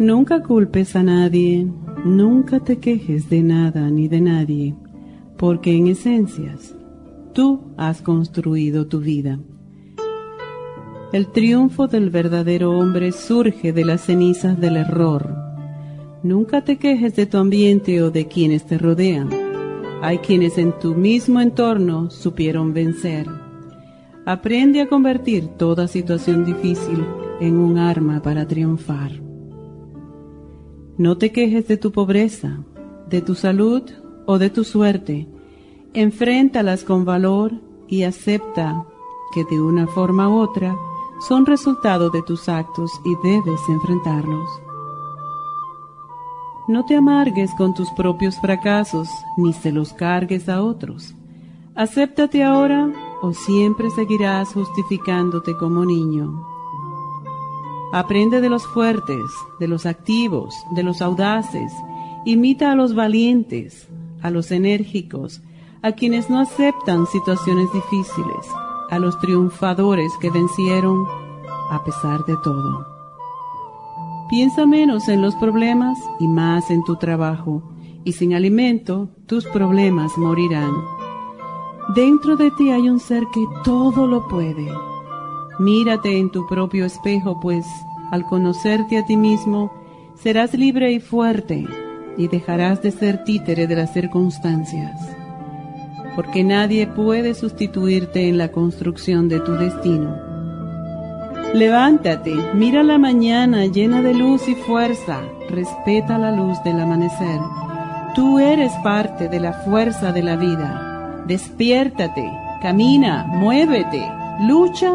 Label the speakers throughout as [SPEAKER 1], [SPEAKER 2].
[SPEAKER 1] Nunca culpes a nadie, nunca te quejes de nada ni de nadie, porque en esencias tú has construido tu vida. El triunfo del verdadero hombre surge de las cenizas del error. Nunca te quejes de tu ambiente o de quienes te rodean. Hay quienes en tu mismo entorno supieron vencer. Aprende a convertir toda situación difícil en un arma para triunfar. No te quejes de tu pobreza, de tu salud o de tu suerte. Enfréntalas con valor y acepta que de una forma u otra son resultado de tus actos y debes enfrentarlos. No te amargues con tus propios fracasos ni se los cargues a otros. Acéptate ahora o siempre seguirás justificándote como niño. Aprende de los fuertes, de los activos, de los audaces. Imita a los valientes, a los enérgicos, a quienes no aceptan situaciones difíciles, a los triunfadores que vencieron a pesar de todo. Piensa menos en los problemas y más en tu trabajo, y sin alimento tus problemas morirán. Dentro de ti hay un ser que todo lo puede Mírate en tu propio espejo, pues al conocerte a ti mismo, serás libre y fuerte y dejarás de ser títere de las circunstancias. Porque nadie puede sustituirte en la construcción de tu destino. Levántate, mira la mañana llena de luz y fuerza, respeta la luz del amanecer. Tú eres parte de la fuerza de la vida. Despiértate, camina, muévete, lucha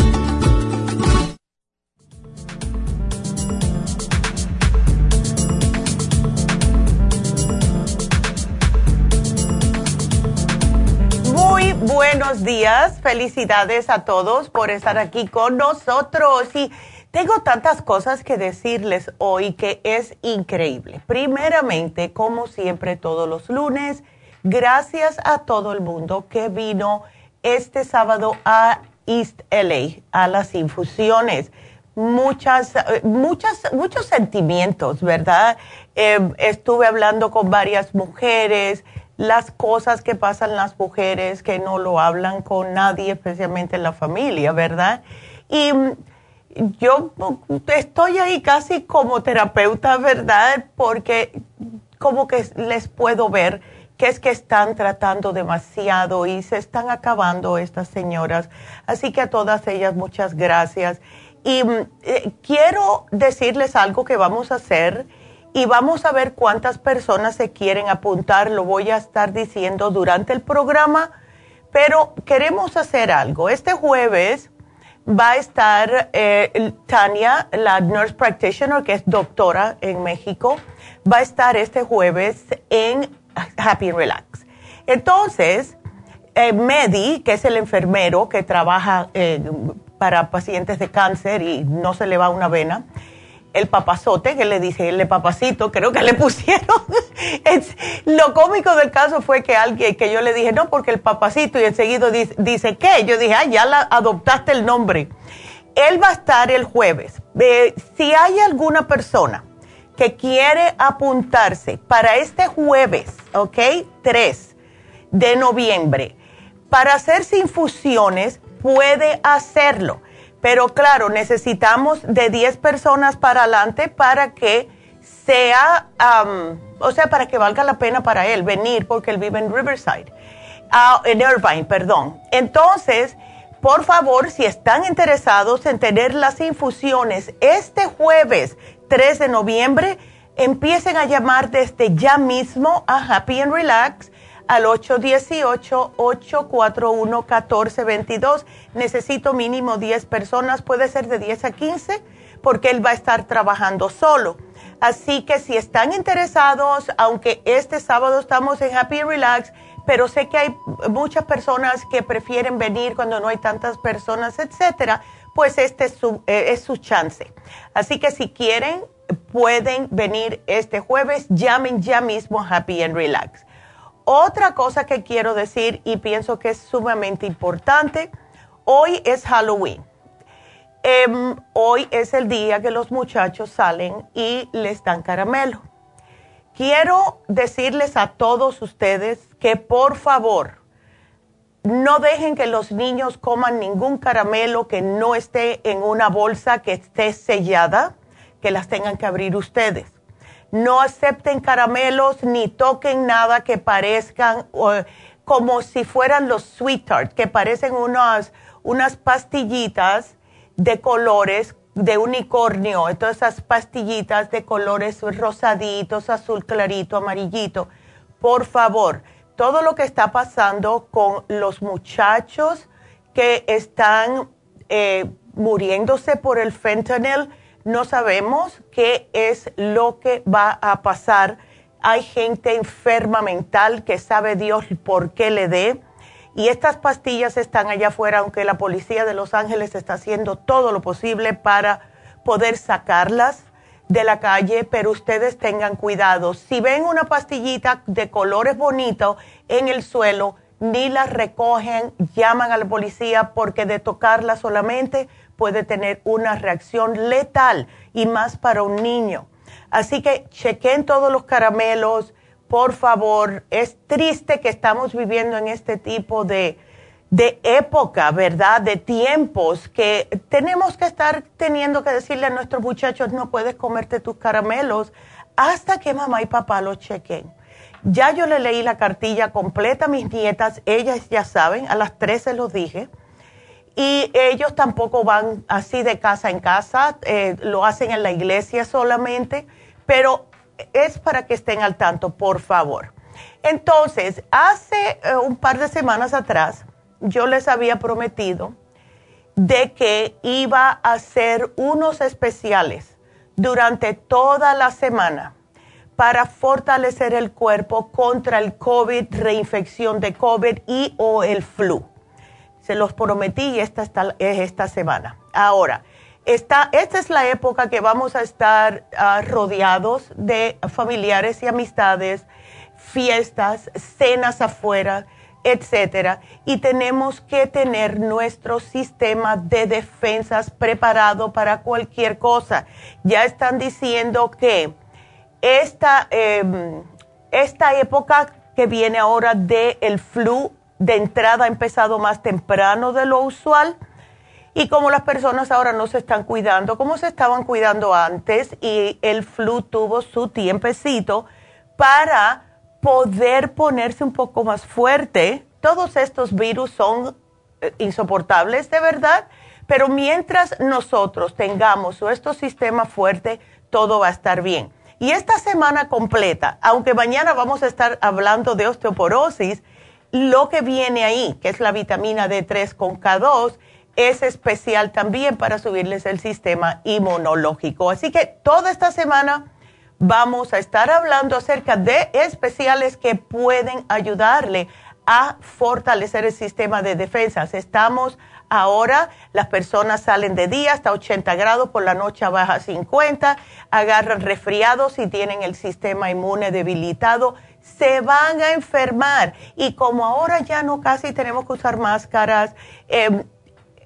[SPEAKER 2] Días, felicidades a todos por estar aquí con nosotros y tengo tantas cosas que decirles hoy que es increíble. Primeramente, como siempre todos los lunes, gracias a todo el mundo que vino este sábado a East LA, a las infusiones. Muchas, muchas, muchos sentimientos, ¿verdad? Eh, estuve hablando con varias mujeres las cosas que pasan las mujeres que no lo hablan con nadie, especialmente en la familia, ¿verdad? Y mm, yo estoy ahí casi como terapeuta, ¿verdad? Porque como que les puedo ver que es que están tratando demasiado y se están acabando estas señoras. Así que a todas ellas muchas gracias. Y mm, eh, quiero decirles algo que vamos a hacer y vamos a ver cuántas personas se quieren apuntar. Lo voy a estar diciendo durante el programa, pero queremos hacer algo. Este jueves va a estar eh, Tania, la nurse practitioner, que es doctora en México, va a estar este jueves en Happy and Relax. Entonces, eh, Medi, que es el enfermero que trabaja eh, para pacientes de cáncer y no se le va una vena, el papazote, que le dice, el papacito, creo que le pusieron. lo cómico del caso fue que alguien, que yo le dije, no, porque el papacito, y enseguida dice, dice ¿qué? Yo dije, ah, ya la, adoptaste el nombre. Él va a estar el jueves. si hay alguna persona que quiere apuntarse para este jueves, ¿ok? 3 de noviembre, para hacerse infusiones, puede hacerlo pero claro, necesitamos de 10 personas para adelante para que sea, o sea, para que valga la pena para él venir, porque él vive en Riverside, ah, en Irvine, perdón. Entonces, por favor, si están interesados en tener las infusiones este jueves 3 de noviembre, empiecen a llamar desde ya mismo a Happy and Relax al 818-841-1422. Necesito mínimo 10 personas, puede ser de 10 a 15, porque él va a estar trabajando solo. Así que si están interesados, aunque este sábado estamos en Happy Relax, pero sé que hay muchas personas que prefieren venir cuando no hay tantas personas, etcétera, pues este es su, eh, es su chance. Así que si quieren, pueden venir este jueves, llamen ya mismo Happy and Relax. Otra cosa que quiero decir y pienso que es sumamente importante, hoy es Halloween. Em, hoy es el día que los muchachos salen y les dan caramelo. Quiero decirles a todos ustedes que por favor no dejen que los niños coman ningún caramelo que no esté en una bolsa que esté sellada, que las tengan que abrir ustedes no acepten caramelos ni toquen nada que parezcan como si fueran los sweet tart, que parecen unas, unas pastillitas de colores de unicornio, todas esas pastillitas de colores rosaditos, azul clarito, amarillito. Por favor, todo lo que está pasando con los muchachos que están eh, muriéndose por el fentanyl, no sabemos qué es lo que va a pasar. Hay gente enferma mental que sabe Dios por qué le dé. Y estas pastillas están allá afuera, aunque la policía de Los Ángeles está haciendo todo lo posible para poder sacarlas de la calle, pero ustedes tengan cuidado. Si ven una pastillita de colores bonitos en el suelo, ni las recogen, llaman a la policía porque de tocarla solamente puede tener una reacción letal y más para un niño. Así que chequen todos los caramelos, por favor. Es triste que estamos viviendo en este tipo de, de época, ¿verdad? De tiempos que tenemos que estar teniendo que decirle a nuestros muchachos, no puedes comerte tus caramelos hasta que mamá y papá los chequen. Ya yo le leí la cartilla completa a mis nietas, ellas ya saben, a las 13 los dije y ellos tampoco van así de casa en casa, eh, lo hacen en la iglesia solamente, pero es para que estén al tanto, por favor. Entonces, hace eh, un par de semanas atrás, yo les había prometido de que iba a hacer unos especiales durante toda la semana para fortalecer el cuerpo contra el COVID, reinfección de COVID y o el flu. Se los prometí y esta es esta semana. Ahora, esta, esta es la época que vamos a estar ah, rodeados de familiares y amistades, fiestas, cenas afuera, etcétera, y tenemos que tener nuestro sistema de defensas preparado para cualquier cosa. Ya están diciendo que esta, em, esta época que viene ahora del el flu de entrada ha empezado más temprano de lo usual. Y como las personas ahora no se están cuidando como se estaban cuidando antes y el flu tuvo su tiempecito para poder ponerse un poco más fuerte, todos estos virus son eh, insoportables de verdad, pero mientras nosotros tengamos nuestro sistema fuerte, todo va a estar bien. Y esta semana completa, aunque mañana vamos a estar hablando de osteoporosis, lo que viene ahí, que es la vitamina D3 con K2, es especial también para subirles el sistema inmunológico. Así que toda esta semana vamos a estar hablando acerca de especiales que pueden ayudarle a fortalecer el sistema de defensas. Estamos ahora, las personas salen de día hasta 80 grados, por la noche baja 50, agarran resfriados y tienen el sistema inmune debilitado, se van a enfermar. Y como ahora ya no casi tenemos que usar máscaras, eh,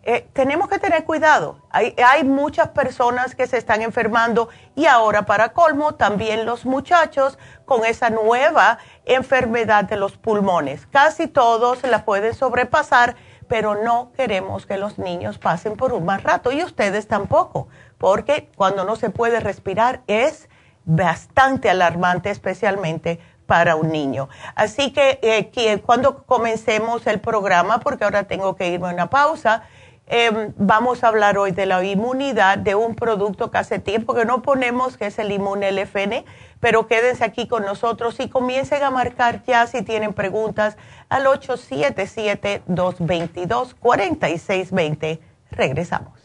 [SPEAKER 2] eh, tenemos que tener cuidado. Hay, hay, muchas personas que se están enfermando y ahora para colmo también los muchachos con esa nueva enfermedad de los pulmones. Casi todos la pueden sobrepasar, pero no queremos que los niños pasen por un mal rato y ustedes tampoco, porque cuando no se puede respirar es bastante alarmante, especialmente para un niño. Así que, eh, que cuando comencemos el programa, porque ahora tengo que irme a una pausa, Em, vamos a hablar hoy de la inmunidad de un producto que hace tiempo que no ponemos, que es el Inmun LFN, pero quédense aquí con nosotros y comiencen a marcar ya si tienen preguntas al 877-222-4620. Regresamos.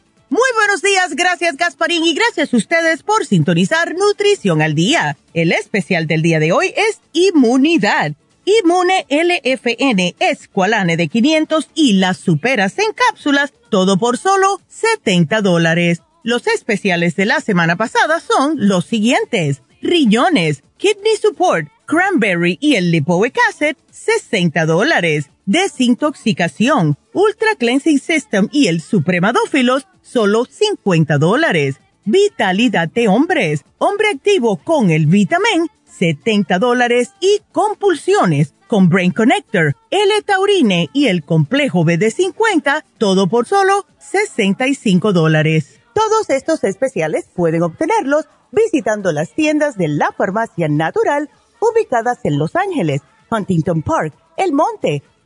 [SPEAKER 3] Muy buenos días, gracias Gasparín y gracias a ustedes por sintonizar Nutrición al Día. El especial del día de hoy es Inmunidad. Inmune LFN Esqualane de 500 y las superas en cápsulas, todo por solo 70 dólares. Los especiales de la semana pasada son los siguientes. Riñones, Kidney Support, Cranberry y el Lipoic Acid, 60 dólares. Desintoxicación, Ultra Cleansing System y el Supremadófilos, solo 50 dólares. Vitalidad de hombres, hombre activo con el Vitamin, 70 dólares. Y compulsiones con Brain Connector, L-Taurine y el complejo BD50, todo por solo 65 dólares. Todos estos especiales pueden obtenerlos visitando las tiendas de la farmacia natural ubicadas en Los Ángeles, Huntington Park, El Monte,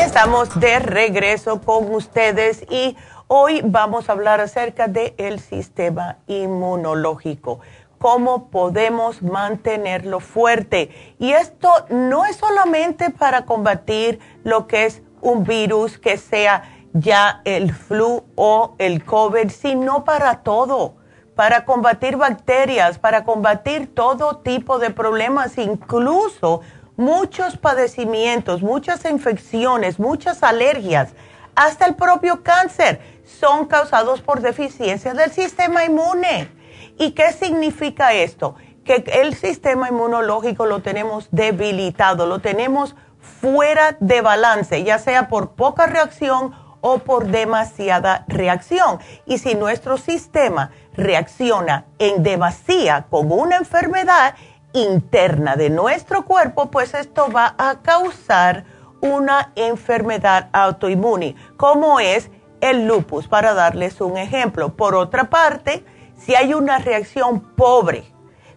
[SPEAKER 2] Estamos de regreso con ustedes y hoy vamos a hablar acerca del el sistema inmunológico, cómo podemos mantenerlo fuerte. Y esto no es solamente para combatir lo que es un virus, que sea ya el flu o el COVID, sino para todo, para combatir bacterias, para combatir todo tipo de problemas, incluso muchos padecimientos, muchas infecciones, muchas alergias, hasta el propio cáncer, son causados por deficiencia del sistema inmune. ¿Y qué significa esto? Que el sistema inmunológico lo tenemos debilitado, lo tenemos fuera de balance, ya sea por poca reacción o por demasiada reacción. Y si nuestro sistema reacciona en demasía con una enfermedad, interna de nuestro cuerpo, pues esto va a causar una enfermedad autoinmune, como es el lupus, para darles un ejemplo. Por otra parte, si hay una reacción pobre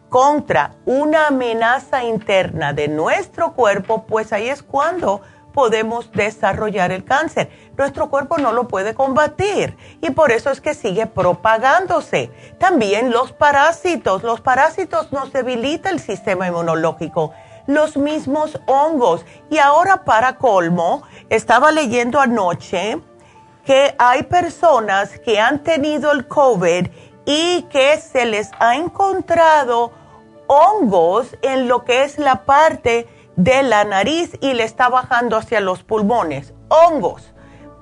[SPEAKER 2] contra una amenaza interna de nuestro cuerpo, pues ahí es cuando podemos desarrollar el cáncer. Nuestro cuerpo no lo puede combatir y por eso es que sigue propagándose. También los parásitos. Los parásitos nos debilitan el sistema inmunológico. Los mismos hongos. Y ahora para colmo, estaba leyendo anoche que hay personas que han tenido el COVID y que se les ha encontrado hongos en lo que es la parte de la nariz y le está bajando hacia los pulmones, hongos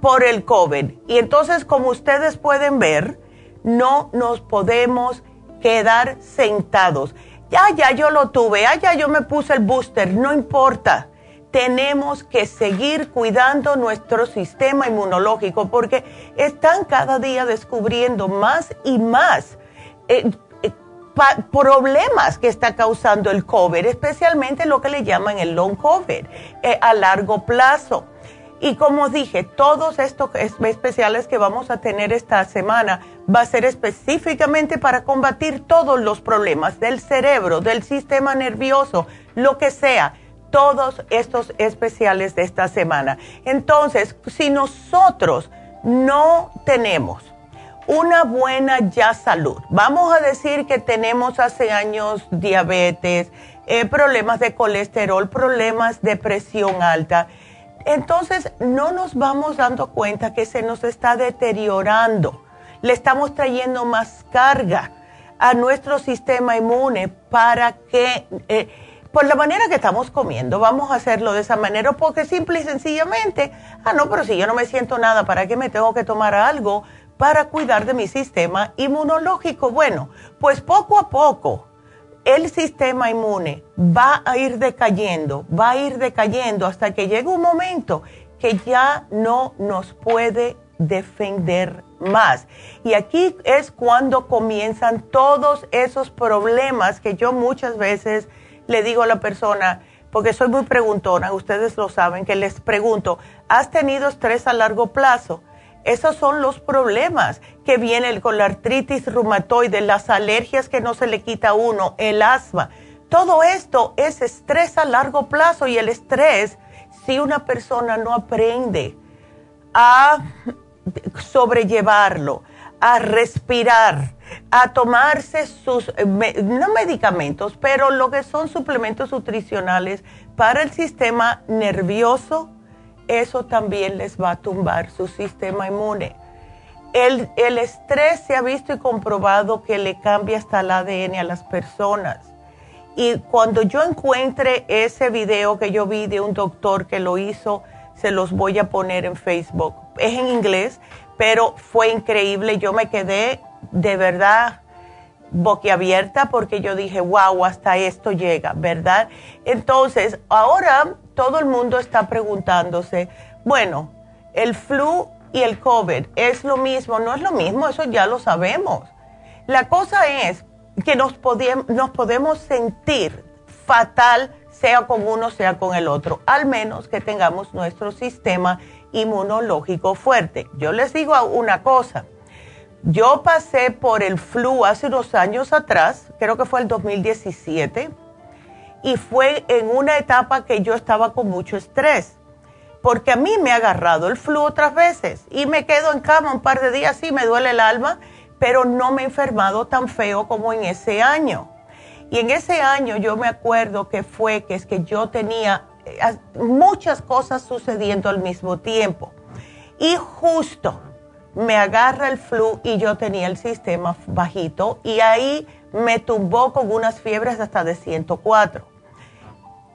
[SPEAKER 2] por el COVID. Y entonces, como ustedes pueden ver, no nos podemos quedar sentados. Ya, ya yo lo tuve, ya, ya yo me puse el booster, no importa. Tenemos que seguir cuidando nuestro sistema inmunológico porque están cada día descubriendo más y más. Eh, problemas que está causando el COVID, especialmente lo que le llaman el long COVID eh, a largo plazo. Y como dije, todos estos especiales que vamos a tener esta semana va a ser específicamente para combatir todos los problemas del cerebro, del sistema nervioso, lo que sea, todos estos especiales de esta semana. Entonces, si nosotros no tenemos una buena ya salud. Vamos a decir que tenemos hace años diabetes, eh, problemas de colesterol, problemas de presión alta. Entonces no nos vamos dando cuenta que se nos está deteriorando. Le estamos trayendo más carga a nuestro sistema inmune para que, eh, por la manera que estamos comiendo, vamos a hacerlo de esa manera, porque simple y sencillamente, ah, no, pero si yo no me siento nada, ¿para qué me tengo que tomar algo? Para cuidar de mi sistema inmunológico. Bueno, pues poco a poco el sistema inmune va a ir decayendo, va a ir decayendo hasta que llegue un momento que ya no nos puede defender más. Y aquí es cuando comienzan todos esos problemas que yo muchas veces le digo a la persona, porque soy muy preguntona, ustedes lo saben, que les pregunto, ¿has tenido estrés a largo plazo? Esos son los problemas que vienen con la artritis reumatoide, las alergias que no se le quita a uno, el asma. Todo esto es estrés a largo plazo y el estrés, si una persona no aprende a sobrellevarlo, a respirar, a tomarse sus, no medicamentos, pero lo que son suplementos nutricionales para el sistema nervioso, eso también les va a tumbar su sistema inmune. El, estrés se ha visto y comprobado que le cambia hasta el ADN a las personas. Y cuando yo encuentre ese video que yo vi de un doctor que lo hizo, se los voy a poner en Facebook. Es en inglés, pero fue increíble. Yo me quedé de verdad boquiabierta porque yo dije, wow, hasta esto llega, ¿verdad? Entonces, ahora todo el mundo está preguntándose, bueno, el flu y el COVID es lo mismo, no es lo mismo, eso ya lo sabemos. La cosa es que nos, nos podemos sentir fatal, sea con uno, sea con el otro, al menos que tengamos nuestro sistema inmunológico fuerte. Yo les digo una cosa, yo pasé por el flu hace unos años atrás, creo que fue el 2017 y fue en una etapa que yo estaba con mucho estrés. porque a mí me ha agarrado el flu otras veces y me quedo en cama un par de días, sí me duele el alma, pero no me he enfermado tan feo como en ese año. Y en ese año yo me acuerdo que fue que es que yo tenía eh, muchas cosas sucediendo al mismo tiempo. Y justo me agarra el flu y yo tenía el sistema bajito y ahí me tumbó con unas fiebres hasta de 104,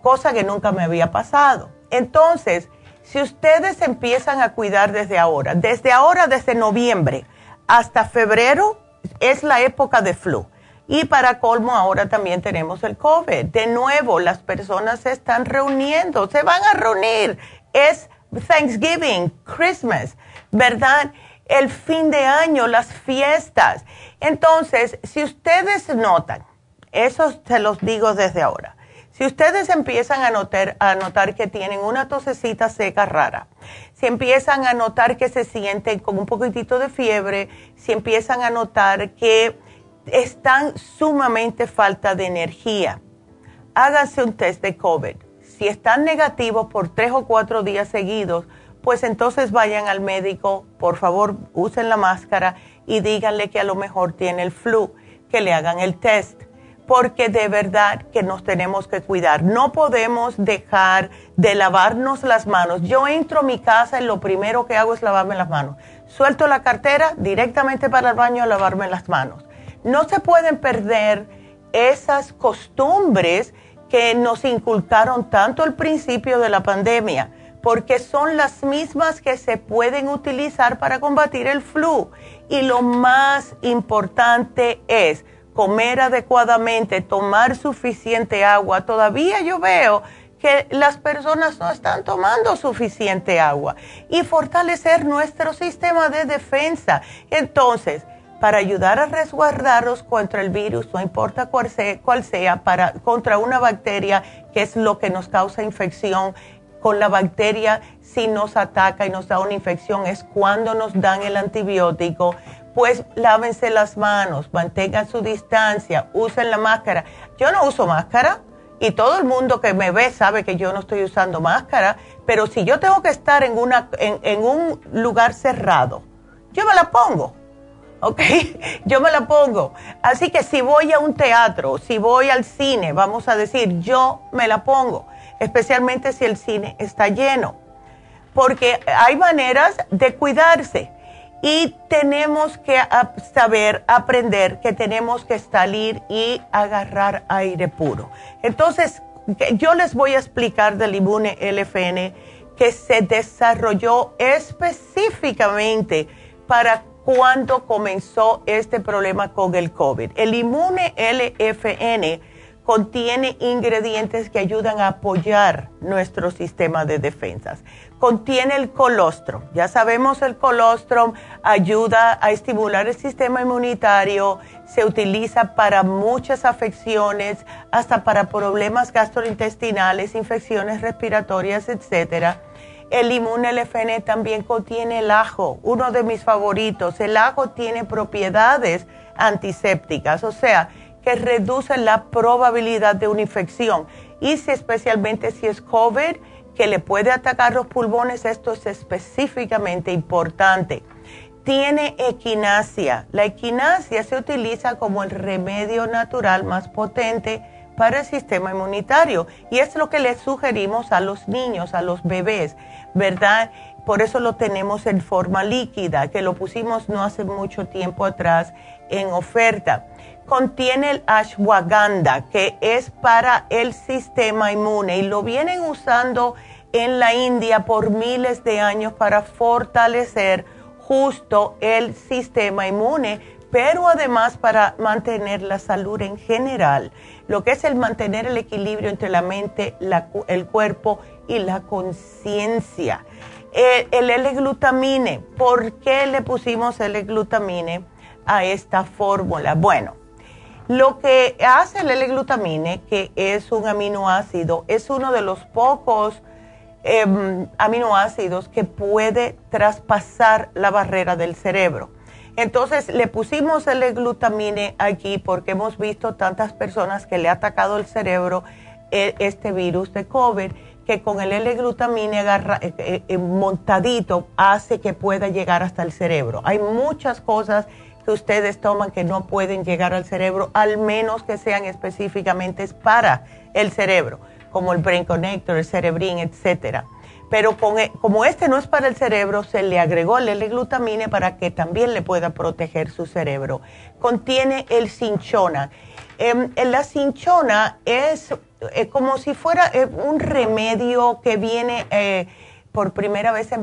[SPEAKER 2] cosa que nunca me había pasado. Entonces, si ustedes empiezan a cuidar desde ahora, desde ahora, desde noviembre hasta febrero, es la época de flu. Y para colmo, ahora también tenemos el COVID. De nuevo, las personas se están reuniendo, se van a reunir. Es Thanksgiving, Christmas, ¿verdad? El fin de año, las fiestas. Entonces, si ustedes notan, eso se los digo desde ahora, si ustedes empiezan a notar, a notar que tienen una tosecita seca rara, si empiezan a notar que se sienten con un poquitito de fiebre, si empiezan a notar que están sumamente falta de energía, háganse un test de COVID. Si están negativos por tres o cuatro días seguidos, pues entonces vayan al médico, por favor usen la máscara y díganle que a lo mejor tiene el flu, que le hagan el test porque de verdad que nos tenemos que cuidar. No podemos dejar de lavarnos las manos. Yo entro a mi casa y lo primero que hago es lavarme las manos. Suelto la cartera directamente para el baño a lavarme las manos. No se pueden perder esas costumbres que nos inculcaron tanto al principio de la pandemia, porque son las mismas que se pueden utilizar para combatir el flu. Y lo más importante es, comer adecuadamente, tomar suficiente agua. Todavía yo veo que las personas no están tomando suficiente agua y fortalecer nuestro sistema de defensa. Entonces, para ayudar a resguardarnos contra el virus, no importa cuál sea, para, contra una bacteria que es lo que nos causa infección, con la bacteria si nos ataca y nos da una infección es cuando nos dan el antibiótico pues lávense las manos, mantengan su distancia, usen la máscara. Yo no uso máscara y todo el mundo que me ve sabe que yo no estoy usando máscara, pero si yo tengo que estar en, una, en, un lugar cerrado, yo me la pongo. ¿ok? Yo me la pongo. Así que si voy a un teatro, si voy al cine, vamos a decir, yo me la pongo, especialmente si el cine está lleno, porque hay maneras de cuidarse. Y tenemos que saber, aprender que tenemos que salir y agarrar aire puro. Entonces, yo les voy a explicar del Inmune LFN que se desarrolló específicamente para cuando comenzó este problema con el COVID. El Inmune LFN contiene ingredientes que ayudan a apoyar nuestro sistema de defensas contiene el colostrum. Ya sabemos el colostrum ayuda a estimular el sistema inmunitario, se utiliza para muchas afecciones, hasta para problemas gastrointestinales, infecciones respiratorias, etc. El Inmune LFN también contiene el ajo, uno de mis favoritos. El ajo tiene propiedades antisépticas, o sea, que reduce la probabilidad de una infección. Y si especialmente si es COVID, que le puede atacar los pulmones, esto es específicamente importante. Tiene equinacia. La equinacia se utiliza como el remedio natural más potente para el sistema inmunitario y es lo que le sugerimos a los niños, a los bebés, ¿verdad? Por eso lo tenemos en forma líquida, que lo pusimos no hace mucho tiempo atrás en oferta contiene el ashwagandha, que es para el sistema inmune y lo vienen usando en la India por miles de años para fortalecer justo el sistema inmune, pero además para mantener la salud en general, lo que es el mantener el equilibrio entre la mente, el cuerpo y la conciencia. El, el L-glutamine, ¿por qué le pusimos L-glutamine a esta fórmula? Bueno, lo que hace el L-glutamine, que es un aminoácido, es uno de los pocos em, aminoácidos que puede traspasar la barrera del cerebro. Entonces le pusimos el glutamine aquí porque hemos visto tantas personas que le ha atacado el cerebro e, este virus de COVID que con el L-glutamine eh, eh, montadito hace que pueda llegar hasta el cerebro. Hay muchas cosas que ustedes toman que no pueden llegar al cerebro, al menos que sean específicamente para el cerebro, como el Brain Connector, el Cerebrin, etcétera. Pero e, como este no es para el cerebro, se le agregó el L-glutamine para que también le pueda proteger su cerebro. Contiene el cinchona. Em, la cinchona es eh, como si fuera eh, un remedio que viene, eh, por primera vez se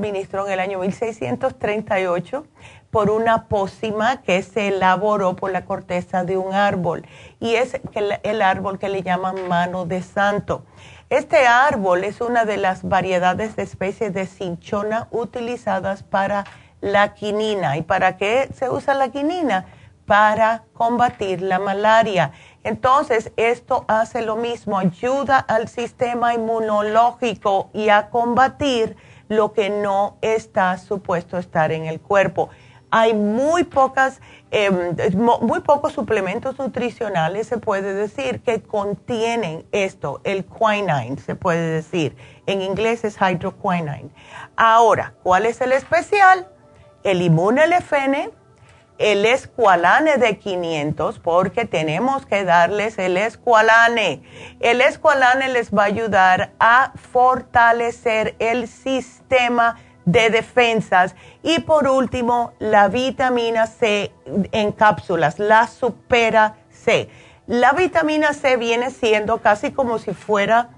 [SPEAKER 2] en el año 1638 por una pócima que se elaboró por la corteza de un árbol y es el, árbol que le llaman mano de santo. Este árbol es una de las variedades de especies de cinchona utilizadas para la quinina. ¿Y para qué se usa la quinina? Para combatir la malaria. Entonces, esto hace lo mismo, ayuda al sistema inmunológico y a combatir lo que no está supuesto estar en el cuerpo hay muy pocas, em, muy pocos suplementos nutricionales, se puede decir, que contienen esto, el quinine, se puede decir. En inglés es hydroquinine. Ahora, ¿cuál es el especial? El LFN, el escualane de 500, porque tenemos que darles el escualane. El escualane les va a ayudar a fortalecer el sistema de defensas. Y por último, la vitamina C en cápsulas, la supera C. La vitamina C viene siendo casi como si fuera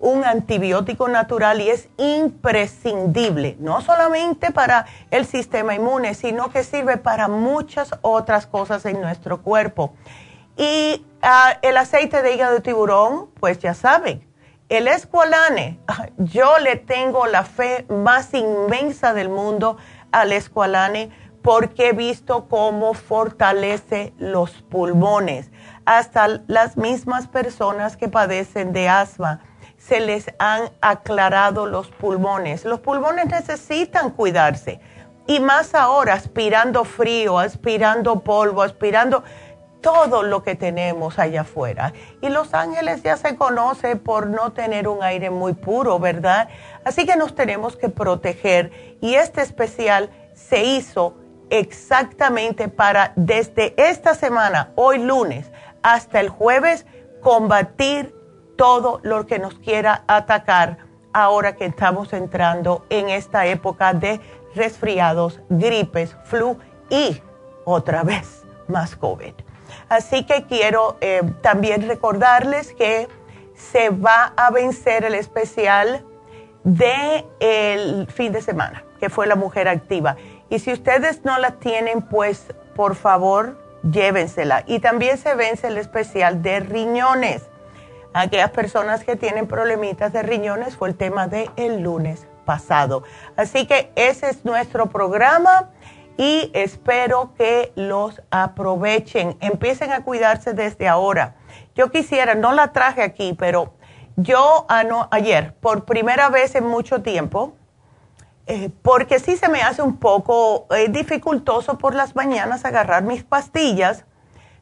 [SPEAKER 2] un antibiótico natural y es imprescindible, no solamente para el sistema inmune, sino que sirve para muchas otras cosas en nuestro cuerpo. Y ah, el aceite de hígado de tiburón, pues ya saben, el escualane, yo le tengo la fe más inmensa del mundo al escualane porque he visto cómo fortalece los pulmones. Hasta las mismas personas que padecen de asma se les han aclarado los pulmones. Los pulmones necesitan cuidarse. Y más ahora, aspirando frío, aspirando polvo, aspirando todo lo que tenemos allá afuera. Y Los Ángeles ya se conoce por no tener un aire muy puro, ¿verdad? Así que nos tenemos que proteger y este especial se hizo exactamente para desde esta semana, hoy lunes, hasta el jueves, combatir todo lo que nos quiera atacar ahora que estamos entrando en esta época de resfriados, gripes, flu y otra vez más COVID. Así que quiero eh, también recordarles que se va a vencer el especial del el fin de semana, que fue la mujer activa. Y si ustedes no la tienen, pues por favor llévensela. Y también se vence el especial de riñones. Aquellas personas que tienen problemitas de riñones fue el tema del el lunes pasado. Así que ese es nuestro programa y espero que los aprovechen. Empiecen a cuidarse desde ahora. Yo quisiera, no la traje aquí, pero yo ayer, por primera vez en mucho tiempo, eh, porque sí se me hace un poco eh, dificultoso por las mañanas agarrar mis pastillas,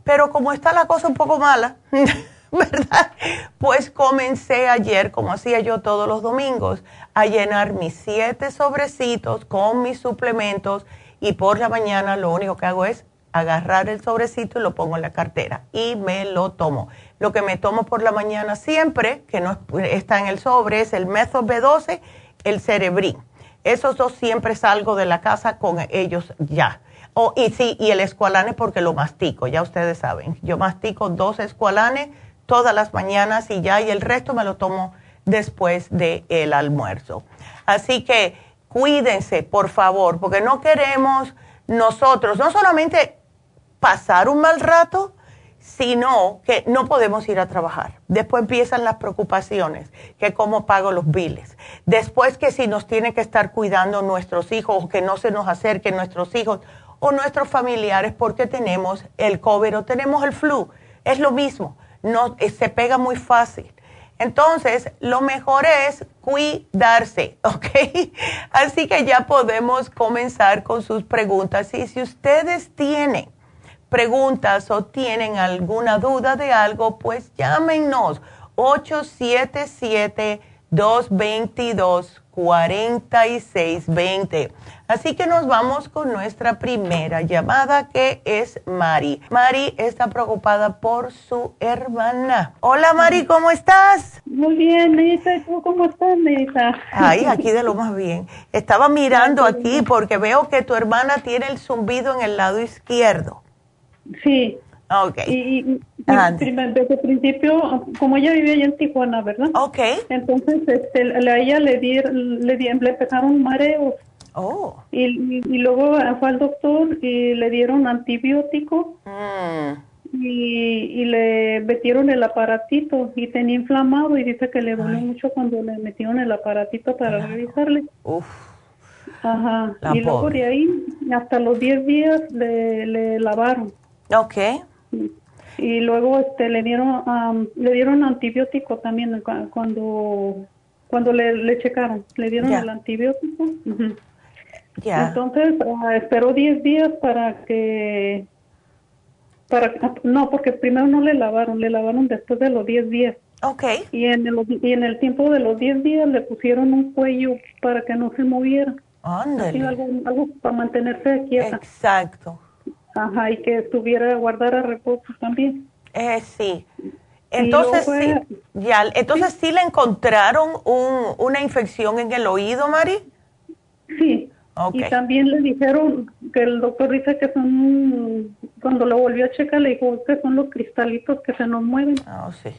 [SPEAKER 2] pero como está la cosa un poco mala, ¿verdad? Pues comencé ayer, como hacía yo todos los domingos, a llenar mis siete sobrecitos con mis suplementos y por la mañana lo único que hago es agarrar el sobrecito y lo pongo en la cartera y me lo tomo. Lo que me tomo por la mañana siempre, que no está en el sobre, es el Metho B12, el Cerebrin. Esos dos siempre salgo de la casa con ellos ya. Oh, y sí, y el escualane porque lo mastico, ya ustedes saben. Yo mastico dos escualanes todas las mañanas y ya, y el resto me lo tomo después del almuerzo. Así que cuídense, por favor, porque no queremos nosotros, no solamente pasar un mal rato, sino que no podemos ir a trabajar. Después empiezan las preocupaciones, que cómo pago los biles. Después que si nos tiene que estar cuidando nuestros hijos o que no se nos acerquen nuestros hijos o nuestros familiares porque tenemos el COVID o tenemos el flu. Es lo mismo, no, eh, se pega muy fácil. Entonces, lo mejor es cuidarse, ¿ok? Así que ya podemos comenzar con sus preguntas. Y si ustedes tienen preguntas o tienen alguna duda de algo, pues llámenos 877 222-4620. Así que nos vamos con nuestra primera llamada que es Mari. Mari está preocupada por su hermana. Hola Mari, ¿cómo estás?
[SPEAKER 4] Muy bien, Melissa. ¿Tú cómo estás, Melissa?
[SPEAKER 2] Ay, aquí de lo más bien. Estaba mirando aquí porque veo que tu hermana tiene el zumbido en el lado izquierdo.
[SPEAKER 4] Sí.
[SPEAKER 2] Ok.
[SPEAKER 4] Y, desde el principio, como ella vivía allá en Tijuana, ¿verdad?
[SPEAKER 2] Ok.
[SPEAKER 4] Entonces, este, a ella le, di, le, di- le empezaron mareos.
[SPEAKER 2] Oh.
[SPEAKER 4] Y, y, y luego fue al doctor y le dieron antibiótico
[SPEAKER 2] Mm.
[SPEAKER 4] y, y le metieron el aparatito y tenía inflamado y dice que le dolió mucho cuando le metieron el aparatito para revisarle.
[SPEAKER 2] Uf.
[SPEAKER 4] Ajá.
[SPEAKER 2] La
[SPEAKER 4] y luego de ahí, hasta los 10 días le, le lavaron.
[SPEAKER 2] Ok.
[SPEAKER 4] Y luego este le dieron am, le dieron antibiótico también cu- cuando cuando le, le checaron, le dieron el antibiótico. Entonces ah, esperó 10 días para que para no, porque primero no le lavaron, le lavaron después de los 10 días.
[SPEAKER 2] Ok.
[SPEAKER 4] Y en el, y en el tiempo de los 10 días le pusieron un cuello para que no se moviera.
[SPEAKER 2] Ándale.
[SPEAKER 4] algo, algo para mantenerse quieta.
[SPEAKER 2] Exacto.
[SPEAKER 4] Ajá, y que estuviera, guardara reposo también.
[SPEAKER 2] Eh, sí. Entonces, sí, ya, entonces sí. le encontraron un, una infección en el oído, Mari.
[SPEAKER 4] Sí.
[SPEAKER 2] Ok.
[SPEAKER 4] Y también le dijeron que el doctor dice que son, cuando lo volvió a checar, le dijo que son los cristalitos que se nos mueven.
[SPEAKER 2] Oh, sí.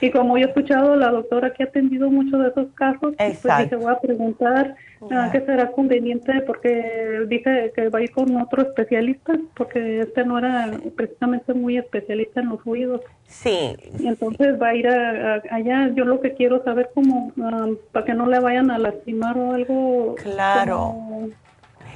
[SPEAKER 4] Y como yo he escuchado la doctora que ha atendido muchos de esos casos, pues
[SPEAKER 2] Exacto.
[SPEAKER 4] dije, voy a preguntar ah, qué será conveniente, porque dice que va a ir con otro especialista, porque este no era precisamente muy especialista en los oídos.
[SPEAKER 2] Sí,
[SPEAKER 4] Y entonces va a ir a- a- allá. Yo lo que quiero saber como ah, para que no le vayan a lastimar o algo.
[SPEAKER 2] Claro.
[SPEAKER 4] Como,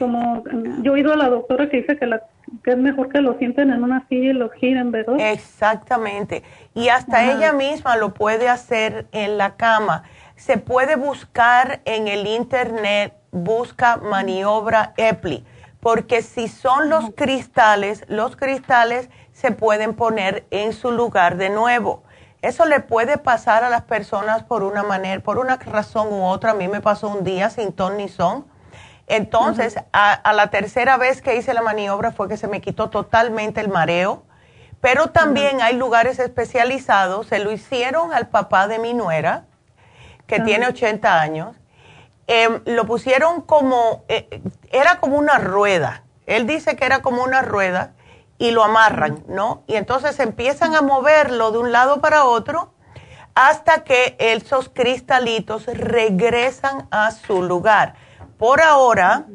[SPEAKER 4] como- yo he oído a la doctora que dice que, la, que es mejor que lo sienten en una silla y lo giren, ¿verdad?
[SPEAKER 2] exactamente. Y hasta
[SPEAKER 4] Ajá.
[SPEAKER 2] ella misma lo puede hacer en la cama. Se puede buscar en el internet, busca maniobra EPLI, porque si son los cristales, los cristales se pueden poner en su lugar de nuevo. Eso le puede pasar a las personas por una manera, por una razón u otra. A mí me pasó un día sin ton ni son. Entonces, a, a la tercera vez que hice la maniobra fue que se me quitó totalmente el mareo. Pero también hay lugares especializados. Se lo hicieron al papá de mi nuera, que tiene 80 años. Em, lo pusieron como, eh, era como una rueda. Él dice que era como una rueda y lo amarran, ¿no? Y entonces empiezan a moverlo de un lado para otro hasta que esos cristalitos regresan a su lugar. Por ahora,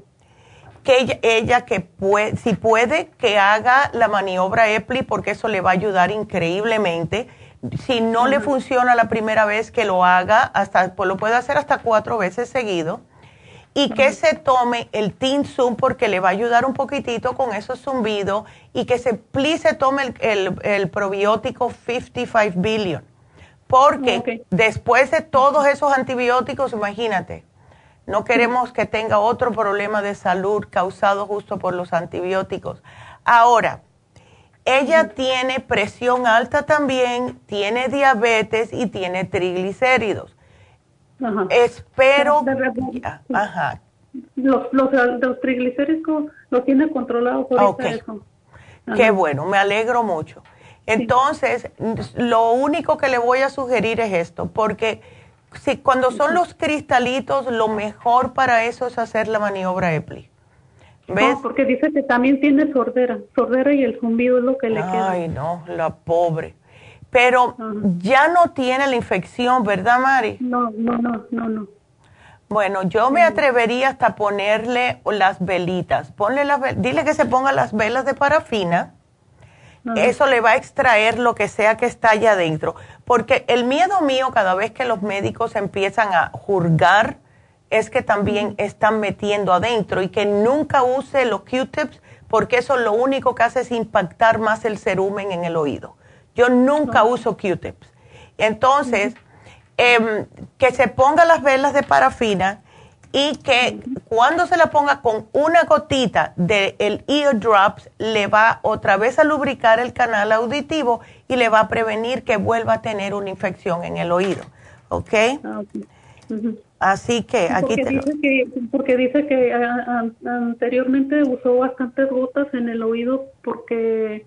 [SPEAKER 2] que ella, ella que puede, si puede, que haga la maniobra EPLI porque eso le va a ayudar increíblemente. Si no le funciona la primera vez que lo haga, hasta pues lo puede hacer hasta cuatro veces seguido. Y que se tome el Teen Zoom porque le va a ayudar un poquitito con esos zumbidos y que se, please, se tome el, el- el probiótico 55 billion. Porque después de todos esos antibióticos, imagínate, no queremos que tenga otro problema de salud causado justo por los antibióticos. Ahora, ella tiene presión alta también, tiene diabetes y tiene triglicéridos.
[SPEAKER 4] Ajá.
[SPEAKER 2] Espero... Ajá.
[SPEAKER 4] Los, los, los triglicéridos los tiene controlados ahorita
[SPEAKER 2] Ok.
[SPEAKER 4] eso. Ajá.
[SPEAKER 2] Qué bueno, me alegro mucho. Entonces, lo único que le voy a sugerir es esto, porque si cuando son los cristalitos, lo mejor para eso es hacer la maniobra EPLI. ¿Ves?
[SPEAKER 4] No, porque dice que también tiene sordera. Sordera y el zumbido es lo que le queda.
[SPEAKER 2] Ay, no, la pobre. Pero ya no tiene la infección, ¿verdad, Mari?
[SPEAKER 4] No, no, no, no, no.
[SPEAKER 2] Bueno, yo me atrevería hasta ponerle las velitas. Ponle las vel- dile que se ponga las velas de parafina. Eso le va a extraer lo que sea que está allá adentro. Porque el miedo mío cada vez que los médicos empiezan a juzgar es que también están metiendo adentro y que nunca use los Q-tips porque eso lo único que hace es impactar más el cerumen en el oído. Yo nunca uso Q-tips. Entonces, em, que se ponga las velas de parafina y que cuando se la ponga con una gotita del el ear drops le va otra vez a lubricar el canal auditivo y le va a prevenir que vuelva a tener una infección en el oído. ¿Ok? Así que aquí
[SPEAKER 4] porque dice que porque dice que anteriormente usó bastantes gotas en el oído porque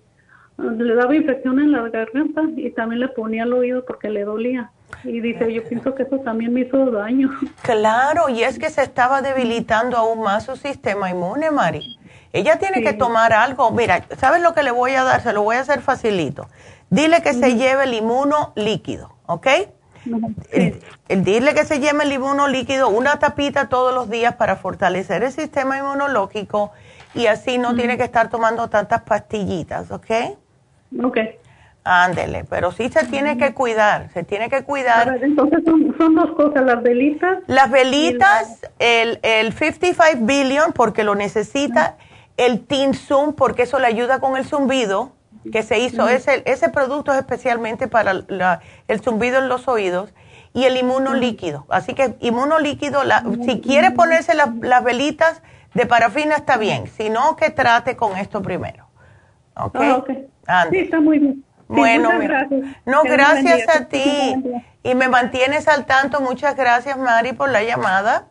[SPEAKER 4] ah, le daba infección en la garganta y también le ponía al oído porque le dolía. Y dice, yo pienso que eso también me hizo daño.
[SPEAKER 2] Claro, y es que se estaba debilitando aún más su sistema inmune, Mari. Ella tiene que tomar algo. Mira, ¿sabes lo que le voy a dar? Se lo voy a hacer facilito. Dile que se lleve el inmuno líquido, ¿ok? Dile que se lleve el inmuno líquido, una tapita todos los días para fortalecer el sistema inmunológico y así no tiene que estar tomando tantas pastillitas, ¿ok?
[SPEAKER 4] Ok.
[SPEAKER 2] Ándele, pero sí se tiene que cuidar, se tiene que cuidar.
[SPEAKER 4] entonces son, dos cosas, las velitas.
[SPEAKER 2] Las velitas, el, el 55 billion porque lo necesita, el Teen Zoom porque eso le ayuda con el zumbido que se hizo, ese, ese producto es especialmente para el zumbido en los oídos y el inmunolíquido. Así que inmunolíquido, la, si quiere ponerse las velitas de parafina está bien, si no, que trate con esto primero. ¿Ok?
[SPEAKER 4] Ah, sí, está muy bien.
[SPEAKER 2] Bueno, gracias. no, gracias a ti. Y me mantienes al tanto. Muchas gracias, Mari, por la llamada.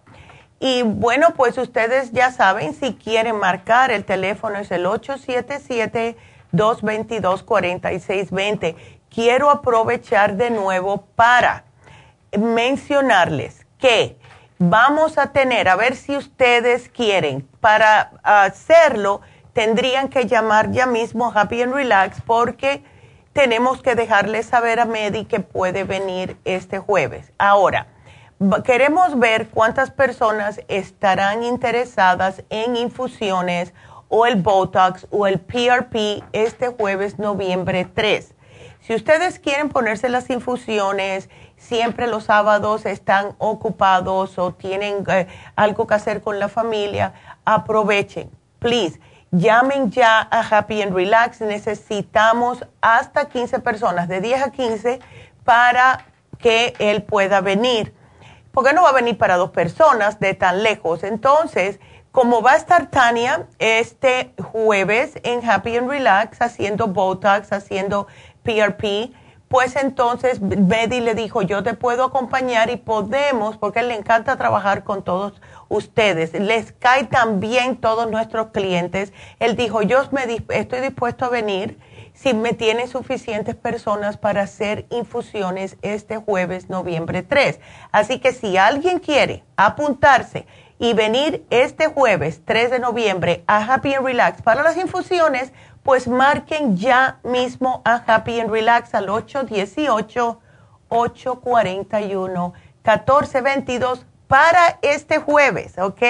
[SPEAKER 2] Y bueno, pues ustedes ya saben, si quieren marcar, el teléfono es el 877 222-4620. Quiero aprovechar de nuevo para mencionarles que vamos a tener, a ver si ustedes quieren, para hacerlo tendrían que llamar ya mismo Happy and Relax porque tenemos que dejarles saber a Medi que puede venir este jueves. Ahora, queremos ver cuántas personas estarán interesadas en infusiones o el Botox o el PRP este jueves, noviembre 3. Si ustedes quieren ponerse las infusiones, siempre los sábados están ocupados o tienen eh, algo que hacer con la familia, aprovechen. Please, llamen ya a Happy and Relax. Necesitamos hasta 15 personas, de 10 a 15, para que él pueda venir. Porque no va a venir para dos personas de tan lejos. Entonces, como va a estar Tania este jueves en Happy and Relax haciendo Botox, haciendo PRP, pues entonces Betty le dijo, yo te puedo acompañar y podemos, porque le encanta trabajar con todos ustedes. Les cae también todos nuestros clientes. Él dijo, yo me estoy dispuesto a venir si me tiene suficientes personas para hacer infusiones este jueves, noviembre 3. Así que si alguien quiere apuntarse, y venir este jueves 3 de noviembre a Happy and Relax para las infusiones, pues marquen ya mismo a Happy and Relax al 818-841-1422 para este jueves, ¿ok?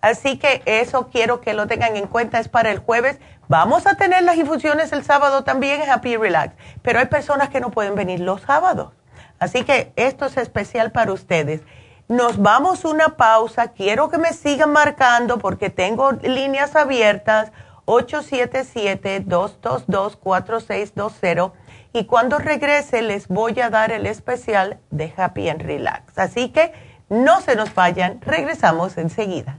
[SPEAKER 2] Así que eso quiero que lo tengan en cuenta, es para el jueves. Vamos a tener las infusiones el sábado también en Happy Relax, pero hay personas que no pueden venir los sábados. Así que esto es especial para ustedes. Nos vamos una pausa. Quiero que me sigan marcando porque tengo líneas abiertas 877-222-4620 y cuando regrese les voy a dar el especial de Happy and Relax. Así que no se nos vayan, regresamos enseguida.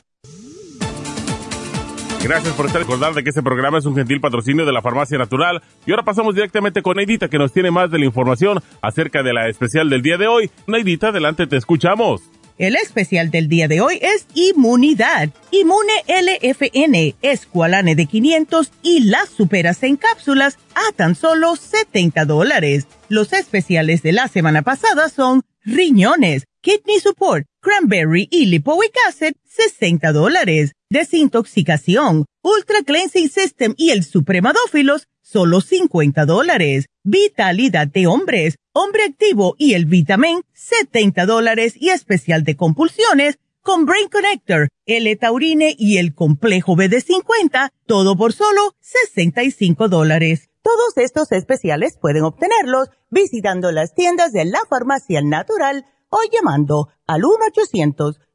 [SPEAKER 5] Gracias por estar recordar de que este programa es un gentil patrocinio de la Farmacia Natural. Y ahora pasamos directamente con Neidita que nos tiene más de la información acerca de la especial del día de hoy. Neidita, adelante, te escuchamos.
[SPEAKER 3] El especial del día de hoy es Inmunidad. Inmune LFN, Escualane de 500 y las superas en cápsulas a tan solo 70 dólares. Los especiales de la semana pasada son riñones Kidney Support, Cranberry y Lipoic Acid, 60 dólares. Desintoxicación, Ultra Cleansing System y el Supremadófilos, solo 50 dólares. Vitalidad de hombres, Hombre Activo y el Vitamin, 70 dólares y especial de compulsiones con Brain Connector, el taurine y el complejo BD50, todo por solo 65 dólares. Todos estos especiales pueden obtenerlos visitando las tiendas de la farmacia natural o llamando al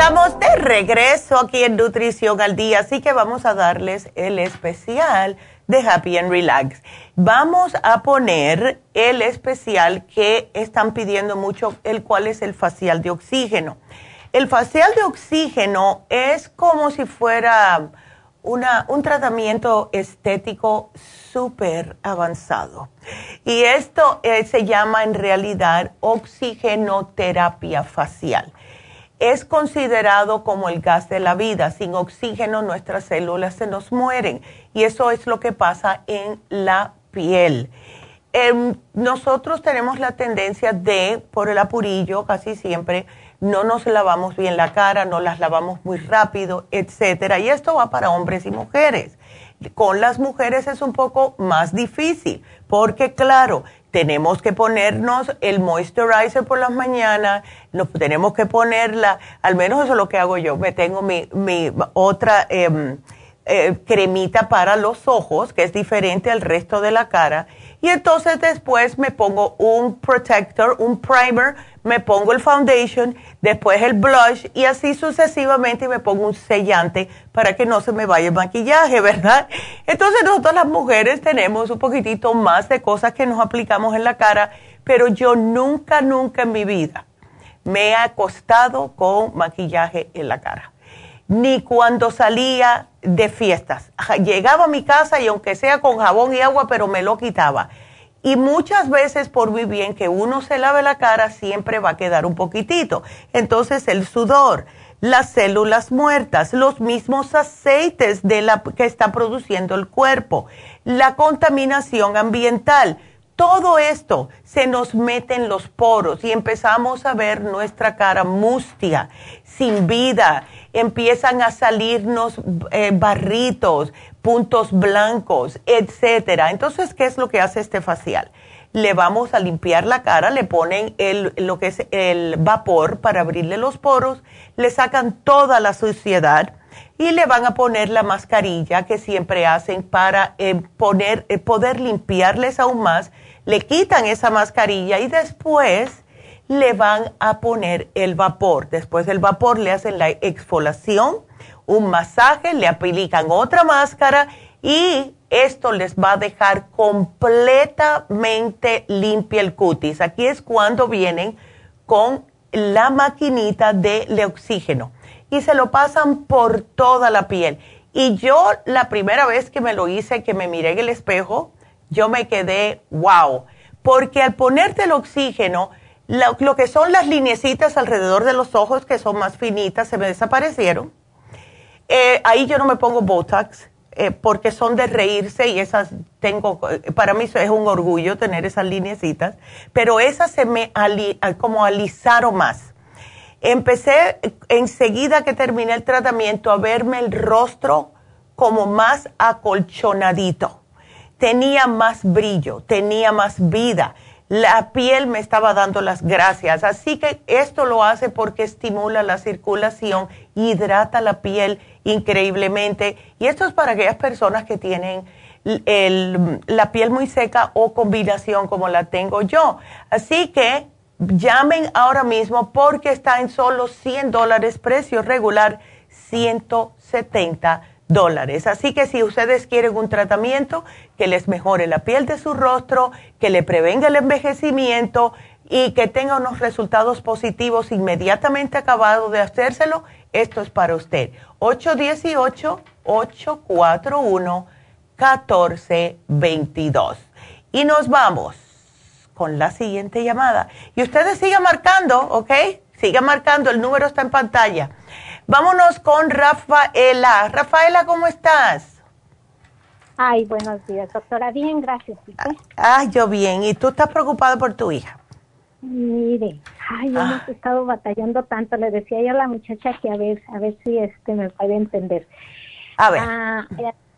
[SPEAKER 2] Estamos de regreso aquí en Nutrición al Día, así que vamos a darles el especial de Happy and Relax. Vamos a poner el especial que están pidiendo mucho, el cual es el facial de oxígeno. El facial de oxígeno es como si fuera una, un tratamiento estético súper avanzado. Y esto eh, se llama en realidad oxigenoterapia facial es considerado como el gas de la vida. Sin oxígeno nuestras células se nos mueren y eso es lo que pasa en la piel. Em, nosotros tenemos la tendencia de, por el apurillo casi siempre, no nos lavamos bien la cara, no las lavamos muy rápido, etcétera. Y esto va para hombres y mujeres. Con las mujeres es un poco más difícil, porque claro, tenemos que ponernos el moisturizer por las mañanas, nos tenemos que ponerla, al menos eso es lo que hago yo, me tengo mi, mi otra em, eh, cremita para los ojos, que es diferente al resto de la cara, y entonces después me pongo un protector, un primer, me pongo el foundation, después el blush y así sucesivamente me pongo un sellante para que no se me vaya el maquillaje, ¿verdad? Entonces nosotros las mujeres tenemos un poquitito más de cosas que nos aplicamos en la cara, pero yo nunca, nunca en mi vida me he acostado con maquillaje en la cara. Ni cuando salía de fiestas. Llegaba a mi casa y aunque sea con jabón y agua, pero me lo quitaba. Y muchas veces por muy bien que uno se lave la cara, siempre va a quedar un poquitito. Entonces el sudor, las células muertas, los mismos aceites de la, que está produciendo el cuerpo, la contaminación ambiental, todo esto se nos mete en los poros y empezamos a ver nuestra cara mustia, sin vida empiezan a salirnos eh, barritos, puntos blancos, etcétera. Entonces, ¿qué es lo que hace este facial? Le vamos a limpiar la cara, le ponen el, lo que es el vapor para abrirle los poros, le sacan toda la suciedad y le van a poner la mascarilla que siempre hacen para eh, poner, eh, poder limpiarles aún más. Le quitan esa mascarilla y después le van a poner el vapor. Después del vapor le hacen la exfoliación, un masaje, le aplican otra máscara y esto les va a dejar completamente limpia el cutis. Aquí es cuando vienen con la maquinita de oxígeno y se lo pasan por toda la piel. Y yo la primera vez que me lo hice, que me miré en el espejo, yo me quedé wow, porque al ponerte el oxígeno, lo, que son las linecitas alrededor de los ojos, que son más finitas, se me desaparecieron. Eh, ahí yo no me pongo Botox, eh, porque son de reírse y esas tengo, para mí es un orgullo tener esas linecitas, pero esas se me como alisaron más. Empecé enseguida que terminé el tratamiento a verme el rostro como más acolchonadito. Tenía más brillo, tenía más vida la piel me estaba dando las gracias. Así que esto lo hace porque estimula la circulación, hidrata la piel increíblemente. Y esto es para aquellas personas que tienen la piel muy seca o combinación como la tengo yo. Así que llamen ahora mismo porque está en solo 100 dólares, precio regular 170 dólares. Así que si ustedes quieren un tratamiento que les mejore la piel de su rostro, que le prevenga el envejecimiento y que tenga unos resultados positivos inmediatamente acabado de hacérselo, esto es para usted. 818-841-1422. Y nos vamos con la siguiente llamada. Y ustedes sigan marcando, ¿ok? Sigan marcando, el número está en pantalla. Vámonos con Rafaela. Rafaela, ¿cómo estás?
[SPEAKER 6] Ay, buenos días, doctora. Bien, gracias.
[SPEAKER 2] Ah, yo bien. ¿Y tú estás preocupada por tu hija?
[SPEAKER 6] Mire, ay, ah. hemos estado batallando tanto. Le decía yo a la muchacha que a ver, a ver si este me puede entender.
[SPEAKER 2] A ver. Ah,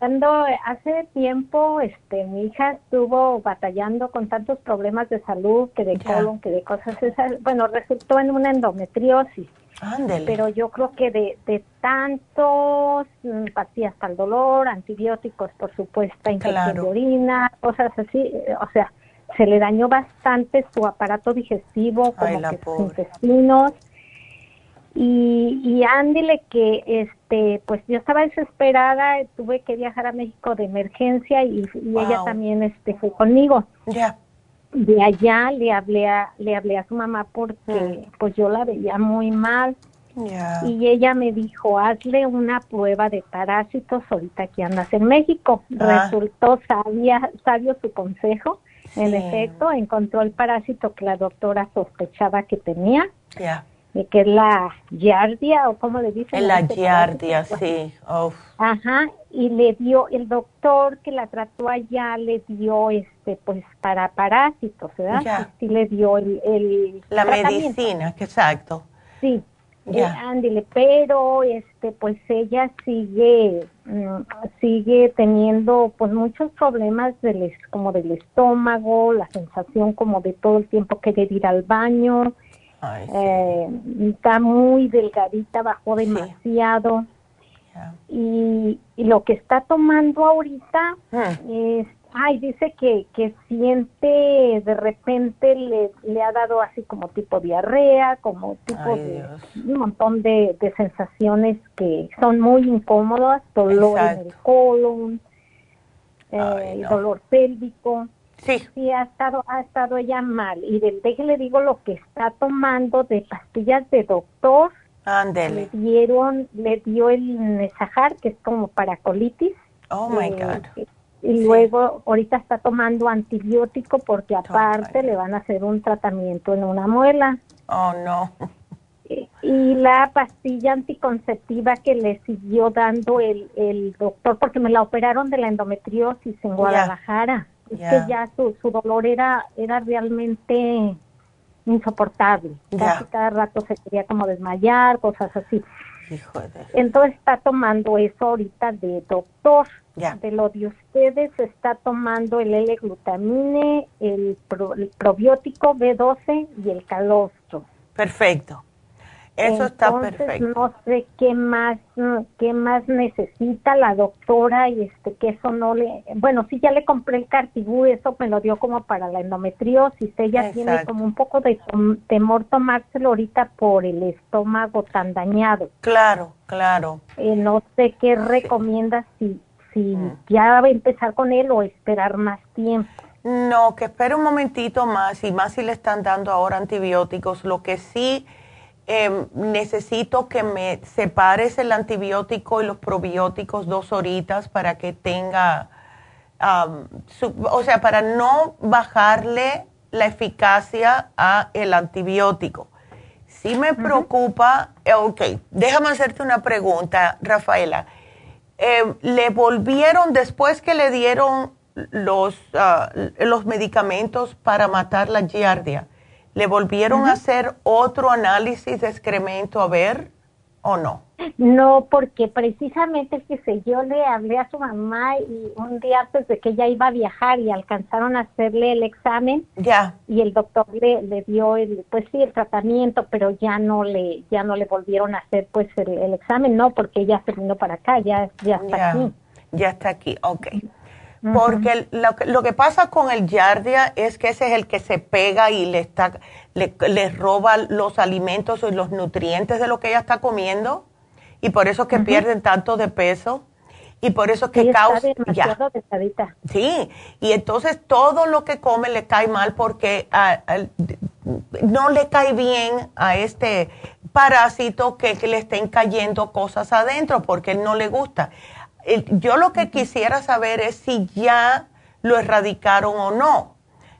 [SPEAKER 6] cuando hace tiempo, este, mi hija estuvo batallando con tantos problemas de salud, que de colon, que de cosas esas. Bueno, resultó en una endometriosis.
[SPEAKER 2] Ándale.
[SPEAKER 6] Pero yo creo que de, de tantos mm, pastillas para el dolor, antibióticos, por supuesto, infección de orina, cosas así, eh, o sea, se le dañó bastante su aparato digestivo, como que sus intestinos. Y, y ándele que, este, pues yo estaba desesperada, tuve que viajar a México de emergencia y, ella también, este, fue conmigo.
[SPEAKER 2] Ya.
[SPEAKER 6] De allá le hablé a, le hablé a su mamá porque, mm. pues yo la veía muy mal. Y ella me dijo, hazle una prueba de parásitos ahorita que andas en México. Ah. Resultó sabia, sabio su consejo en efecto, encontró el parásito que la doctora sospechaba que tenía. Que es la giardia o como le dicen.
[SPEAKER 2] La giardia, sí.
[SPEAKER 6] Ajá, y le dio, el doctor que la trató allá le dio, este, pues para parásitos, ¿verdad? Sí le dio el...
[SPEAKER 2] la medicina, exacto.
[SPEAKER 6] Sí, ándile, pero este pues ella sigue mm, sigue teniendo pues muchos problemas del como del estómago, la sensación como de todo el tiempo querer ir al baño. Eh, está muy delgadita, bajó demasiado. Y, y, lo que está tomando ahorita hmm. es Ay, dice que, que siente de repente le, le ha dado así como tipo diarrea, como tipo de un montón de, de, sensaciones que son muy incómodas, dolor en el colon, eh, dolor pélvico.
[SPEAKER 2] Sí.
[SPEAKER 6] Sí, ha estado, ha estado ella mal. Y del que le digo lo que está tomando de pastillas de doctor.
[SPEAKER 2] Ándele.
[SPEAKER 6] Le dieron, le dio el Nesajar, que es como para colitis.
[SPEAKER 2] Oh my eh, God
[SPEAKER 6] y luego ahorita está tomando antibiótico porque aparte le van a hacer un tratamiento en una muela.
[SPEAKER 2] Oh, no.
[SPEAKER 6] Y, la pastilla anticonceptiva que le siguió dando el, el doctor, porque me la operaron de la endometriosis en Guadalajara. Es que ya su, su dolor era, era realmente insoportable. Casi cada rato se quería como desmayar, cosas así. Entonces está tomando eso ahorita de doctor. De lo de ustedes está tomando el L-glutamine, el, el, probiótico B12 y el calostro.
[SPEAKER 2] Perfecto. Eso está perfecto.
[SPEAKER 6] No sé qué más, qué más necesita la doctora y este que eso no le, bueno, sí ya le compré el cartibú, eso me lo dio como para la endometriosis. Ella tiene como un poco de temor tomárselo ahorita por el estómago tan dañado.
[SPEAKER 2] Claro, claro.
[SPEAKER 6] Eh, no sé qué recomienda si si mm. ya va a empezar con él o esperar más tiempo.
[SPEAKER 2] No, que espere un momentito más y más si le están dando ahora antibióticos. Lo que sí Em, necesito que me separes el antibiótico y los probióticos dos horitas para que tenga, o sea, para no bajarle la eficacia a el antibiótico. Si me preocupa, eh, ok, déjame hacerte una pregunta, Rafaela. Em, ¿Le volvieron después que le dieron los, ah, los medicamentos para matar la giardia? ¿Le volvieron a hacer otro análisis de excremento a ver o no?
[SPEAKER 6] No, porque precisamente que sé, yo le hablé a su mamá y un día antes de que ella iba a viajar y alcanzaron a hacerle el examen.
[SPEAKER 2] Ya.
[SPEAKER 6] Y el doctor le, le dio el, pues sí, el tratamiento, pero ya no le, ya no le volvieron a hacer pues el, examen, no, porque ella se vino para acá, ya, ya está aquí.
[SPEAKER 2] Ya está aquí, ok. Porque lo, que, lo que pasa con el yardia es que ese es el que se pega y le, está, le, le roba los alimentos y los nutrientes de lo que ella está comiendo. Y por eso que pierden tanto de peso. Y por eso que causa...
[SPEAKER 6] Ya.
[SPEAKER 2] Sí, y entonces todo lo que come le cae mal porque no le cae bien a este parásito que, le estén cayendo cosas adentro porque él no le gusta. Yo lo que quisiera saber es si ya lo erradicaron o no.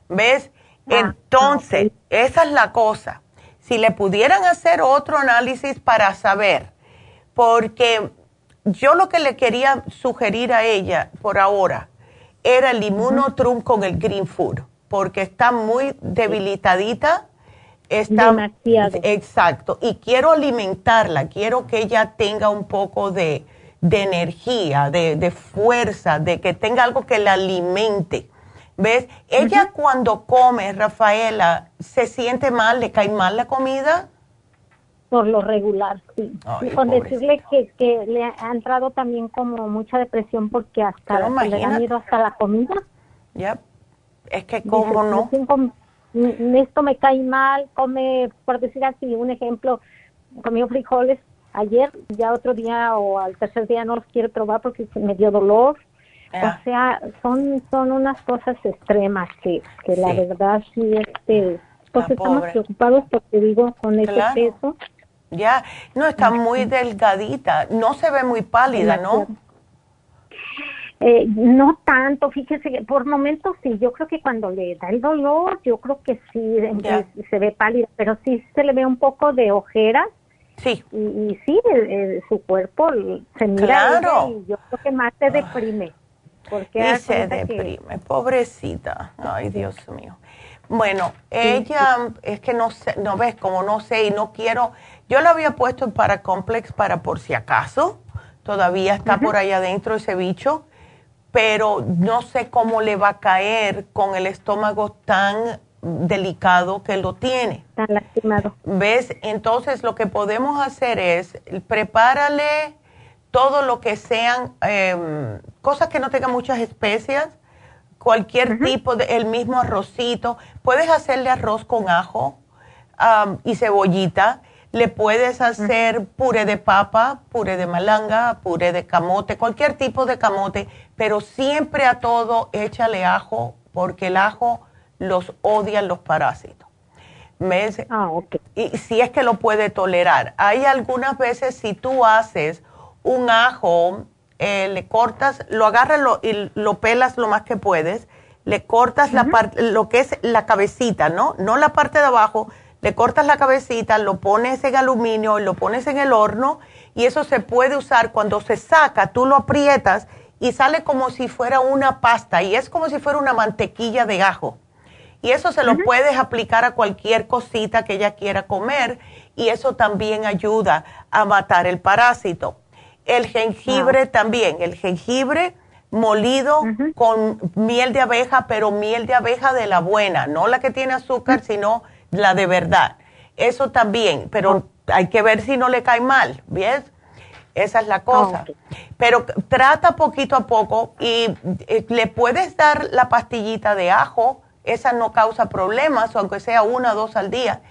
[SPEAKER 2] ¿Ves? Ah, Entonces, esa es la cosa. Si le pudieran hacer otro análisis para saber, porque yo lo que le quería sugerir a ella por ahora era el inmunotrum con el green food, porque está muy debilitadita. Está,
[SPEAKER 6] Demasiado.
[SPEAKER 2] Exacto. Y quiero alimentarla, quiero que ella tenga un poco de, energía, de, fuerza, de que tenga algo que la alimente. ¿Ves? Ella cuando come, Rafaela, ¿se siente mal? ¿Le cae mal la comida?
[SPEAKER 6] por lo regular, sí. con decirle que, que le ha entrado también como mucha depresión porque hasta le han ido hasta la comida.
[SPEAKER 2] Ya, es que como no.
[SPEAKER 6] Esto me cae mal, come, por decir así, un ejemplo, comió frijoles ayer, ya otro día o al tercer día no los quiere probar porque me dio dolor. O sea, son son unas cosas extremas que, que la verdad sí, este, pues estamos preocupados porque digo, con ese peso.
[SPEAKER 2] Ya, no, está muy delgadita, no se ve muy pálida, ¿no?
[SPEAKER 6] Eh, no tanto, fíjese, que por momentos sí, yo creo que cuando le da el dolor, yo creo que sí se ve pálida, pero sí se le ve un poco de ojeras.
[SPEAKER 2] Sí.
[SPEAKER 6] Y, sí, su cuerpo se mira y yo creo que más se deprime. Porque
[SPEAKER 2] se deprime, pobrecita. Ay, Dios mío. Bueno, ella es que no sé, no ves, como no sé y no quiero yo lo había puesto en Paracomplex para por si acaso. Todavía está por ahí adentro ese bicho. Pero no sé cómo le va a caer con el estómago tan delicado que lo tiene.
[SPEAKER 6] Tan lastimado.
[SPEAKER 2] ¿Ves? Entonces lo que podemos hacer es prepárale todo lo que sean em, cosas que no tengan muchas especias, cualquier tipo de, el mismo arrocito. Puedes hacerle arroz con ajo y cebollita le puedes hacer puré de papa, puré de malanga, puré de camote, cualquier tipo de camote, pero siempre a todo échale ajo, porque el ajo los odian los parásitos.
[SPEAKER 6] Ah,
[SPEAKER 2] Y si es que lo puede tolerar. Hay algunas veces si tú haces un ajo, eh, le cortas, lo agarras y lo pelas lo más que puedes, le cortas la parte, lo que es la cabecita, ¿no? No la parte de abajo, le cortas la cabecita, lo pones en aluminio, lo pones en el horno y eso se puede usar cuando se saca, tú lo aprietas y sale como si fuera una pasta y es como si fuera una mantequilla de ajo. Y eso se lo puedes aplicar a cualquier cosita que ella quiera comer y eso también ayuda a matar el parásito. El jengibre también, el jengibre molido con miel de abeja, pero miel de abeja de la buena, no la que tiene azúcar, sino la de verdad. Eso también, pero hay que ver si no le cae mal, ¿ves? Esa es la cosa. Pero trata poquito a poco y eh, le puedes dar la pastillita de ajo, esa no causa problemas, aunque sea una o dos al día.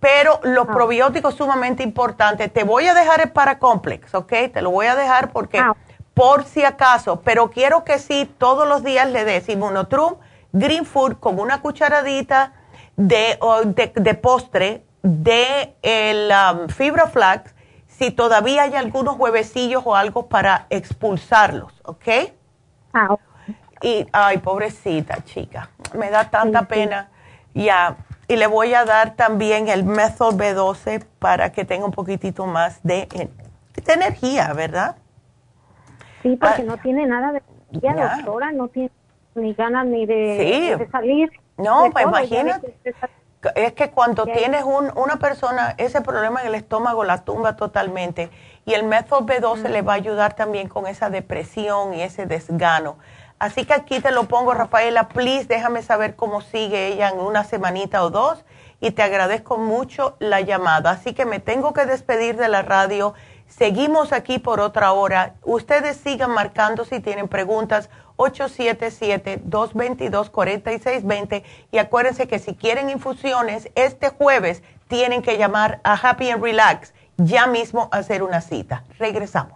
[SPEAKER 2] Pero los ah. probióticos sumamente importantes. Te voy a dejar el paracomplex, ¿ok? Te lo voy a dejar porque ah. por si acaso, pero quiero que sí todos los días le des inmunotrum, green food con una cucharadita de, de, postre de el um, fibra flax si todavía hay algunos huevecillos o algo para expulsarlos, ¿ok?
[SPEAKER 6] Ah,
[SPEAKER 2] y, ay, pobrecita chica, me da tanta pena. Ya, y le voy a dar también el Method B12 para que tenga un poquitito más de, energía, ¿verdad?
[SPEAKER 6] Sí, porque ah, no tiene nada de energía, doctora, no tiene ni ganas ni de, de salir.
[SPEAKER 2] No, pues imagínate. Es que cuando tienes un, una persona, ese problema en el estómago la tumba totalmente. Y el método B12 le va a ayudar también con esa depresión y ese desgano. Así que aquí te lo pongo, Rafaela. Please, déjame saber cómo sigue ella en una semanita o dos. Y te agradezco mucho la llamada. Así que me tengo que despedir de la radio. Seguimos aquí por otra hora. Ustedes sigan marcando si tienen preguntas 877-222-4620 y acuérdense que si quieren infusiones, este jueves tienen que llamar a Happy and Relax ya mismo a hacer una cita. Regresamos.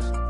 [SPEAKER 7] podcast.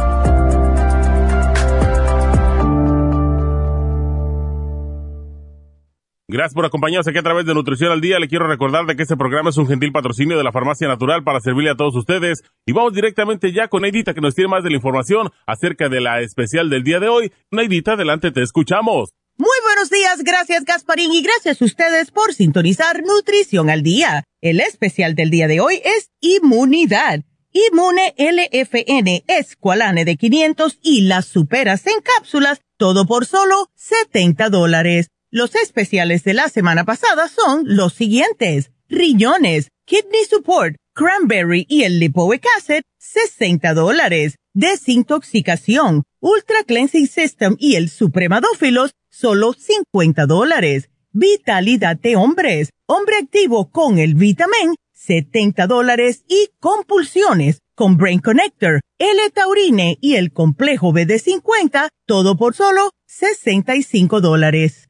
[SPEAKER 5] Gracias por acompañarnos aquí a través de Nutrición al Día. Le quiero recordar de que este programa es un gentil patrocinio de la Farmacia Natural para servirle a todos ustedes. Y vamos directamente ya con Neidita que nos tiene más de la información acerca de la especial del día de hoy. Neidita, adelante, te escuchamos.
[SPEAKER 2] Muy buenos días, gracias Gasparín y gracias a ustedes por sintonizar Nutrición al Día. El especial del día de hoy es Inmunidad. Inmune LFN Esqualane de 500 y las superas en cápsulas, todo por solo 70 dólares. Los especiales de la semana pasada son los siguientes. Riñones, Kidney Support, Cranberry y el Lipoic Acid, 60 dólares. Desintoxicación, Ultra Cleansing System y el Supremadófilos, solo 50 dólares. Vitalidad de hombres, hombre activo con el Vitamin, 70 dólares. Y compulsiones, con Brain Connector, L-Taurine y el complejo BD50, todo por solo 65 dólares.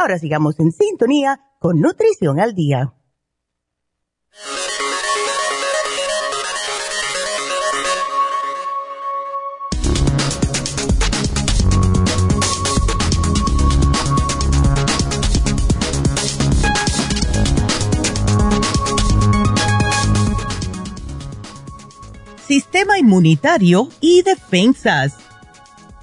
[SPEAKER 2] Ahora sigamos en sintonía con Nutrición al Día. Sistema inmunitario y defensas.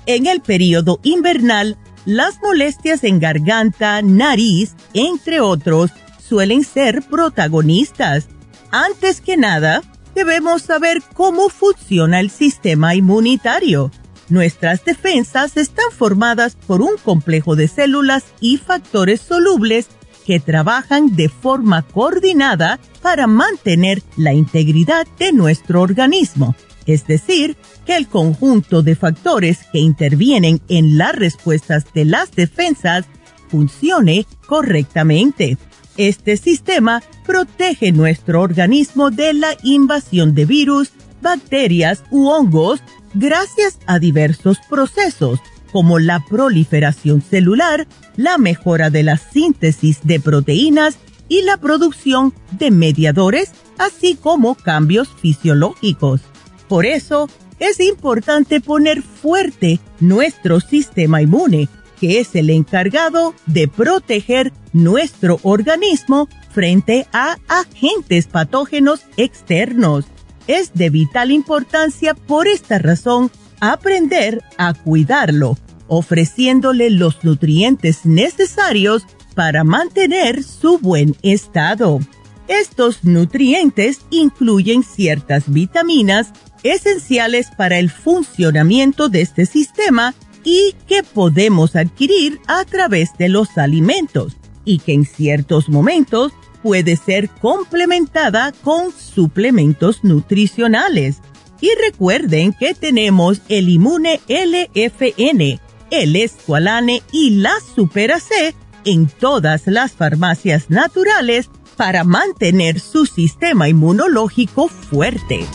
[SPEAKER 2] En el periodo invernal, las molestias en garganta, nariz, entre otros, suelen ser protagonistas. Antes que nada, debemos saber cómo funciona el sistema inmunitario. Nuestras defensas están formadas por un complejo de células y factores solubles que trabajan de forma coordinada para mantener la integridad de nuestro organismo es decir, que el conjunto de factores que intervienen en las respuestas de las defensas funcione correctamente. Este sistema protege nuestro organismo de la invasión de virus, bacterias u hongos gracias a diversos procesos como la proliferación celular, la mejora de la síntesis de proteínas y la producción de mediadores, así como cambios fisiológicos. Por eso es importante poner fuerte nuestro sistema inmune, que es el encargado de proteger nuestro organismo frente a agentes patógenos externos. Es de vital importancia por esta razón aprender a cuidarlo, ofreciéndole los nutrientes necesarios
[SPEAKER 3] para mantener su buen estado. Estos nutrientes incluyen ciertas vitaminas esenciales para el funcionamiento de este sistema y que podemos adquirir a través de los alimentos y que en ciertos momentos puede ser complementada con suplementos nutricionales. Y recuerden que tenemos el Inmune LFN, el Esqualane y la Supera C en todas las farmacias naturales para mantener su sistema inmunológico fuerte.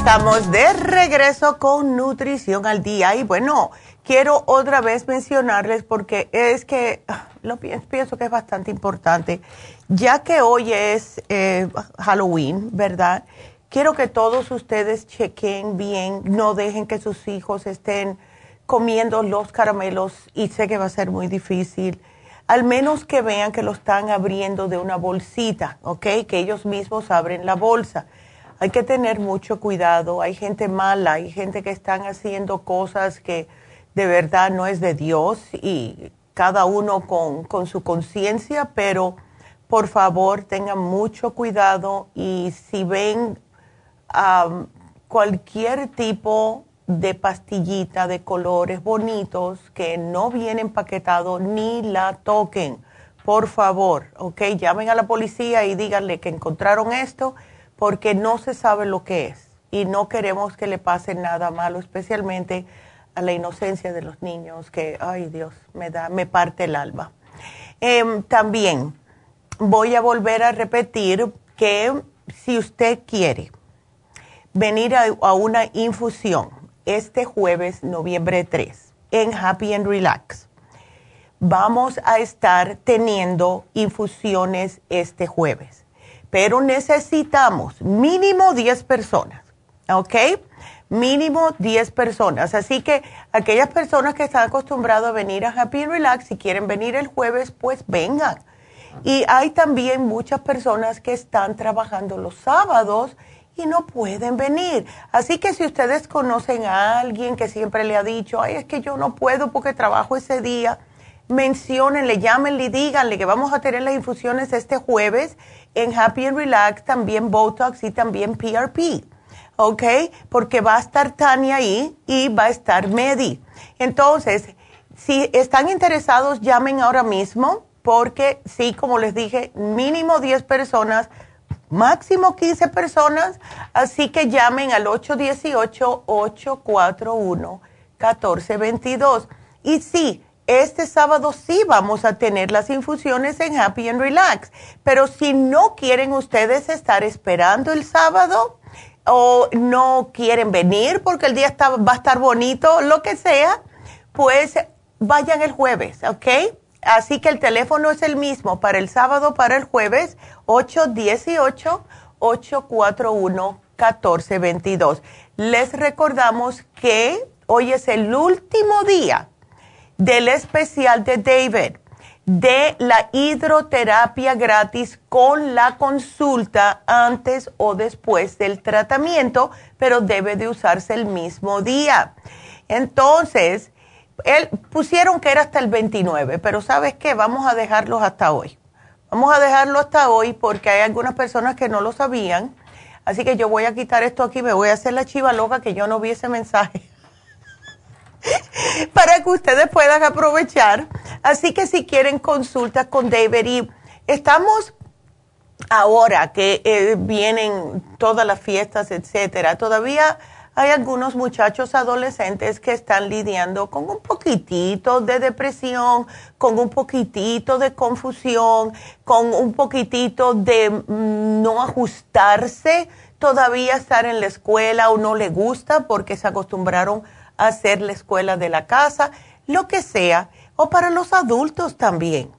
[SPEAKER 2] Estamos de regreso con Nutrición al Día. Y bueno, quiero otra vez mencionarles porque es que lo pienso que es bastante importante, ya que hoy es eh, Halloween, ¿verdad? quiero que todos ustedes chequen bien, no dejen que sus hijos estén comiendo los caramelos y sé que va a ser muy difícil. Al menos que vean que lo están abriendo de una bolsita, ¿ok? Que ellos mismos abren la bolsa. Hay que tener mucho cuidado. Hay gente mala, hay gente que están haciendo cosas que de verdad no es de Dios y cada uno con, con su conciencia, pero por favor tengan mucho cuidado y si ven cualquier tipo de pastillita de colores bonitos que no viene empaquetado ni la toquen. Por favor, ok, llamen a la policía y díganle que encontraron esto porque no se sabe lo que es y no queremos que le pase nada malo, especialmente a la inocencia de los niños que, ay Dios, me da, me parte el alma. Em, también voy a volver a repetir que si usted quiere, venir a, una infusión este jueves, noviembre 3, en Happy and Relax. Vamos a estar teniendo infusiones este jueves, pero necesitamos mínimo 10 personas, ¿ok? Mínimo 10 personas. Así que aquellas personas que están acostumbradas a venir a Happy and Relax, si quieren venir el jueves, pues vengan. Y hay también muchas personas que están trabajando los sábados y no pueden venir. Así que si ustedes conocen a alguien que siempre le ha dicho, ay, es que yo no puedo porque trabajo ese día, menciónenle, llámenle y díganle que vamos a tener las infusiones este jueves en Happy and Relax, también Botox y también PRP. ¿Ok? Porque va a estar Tania ahí y va a estar Medi. Entonces, si están interesados, llamen ahora mismo porque sí, como les dije, mínimo 10 personas máximo 15 personas, así que llamen al 818-841-1422. Y sí, este sábado sí vamos a tener las infusiones en Happy and Relax, pero si no quieren ustedes estar esperando el sábado o no quieren venir porque el día está, va a estar bonito, lo que sea, pues vayan el jueves, ¿ok? Así que el teléfono es el mismo para el sábado, para el jueves, 818-841-1422. Les recordamos que hoy es el último día del especial de David de la hidroterapia gratis con la consulta antes o después del tratamiento, pero debe de usarse el mismo día. Entonces, él, pusieron que era hasta el 29, pero ¿sabes qué? Vamos a dejarlos hasta hoy. Vamos a dejarlo hasta hoy porque hay algunas personas que no lo sabían. Así que yo voy a quitar esto aquí, me voy a hacer la chiva loca que yo no vi ese mensaje. Para que ustedes puedan aprovechar. Así que si quieren consultas con David y estamos ahora que eh, vienen todas las fiestas, etcétera, todavía hay algunos muchachos adolescentes que están lidiando con un poquitito de depresión, con un poquitito de confusión, con un poquitito de mm, no ajustarse, todavía estar en la escuela o no le gusta porque se acostumbraron a hacer la escuela de la casa, lo que sea, o para los adultos también.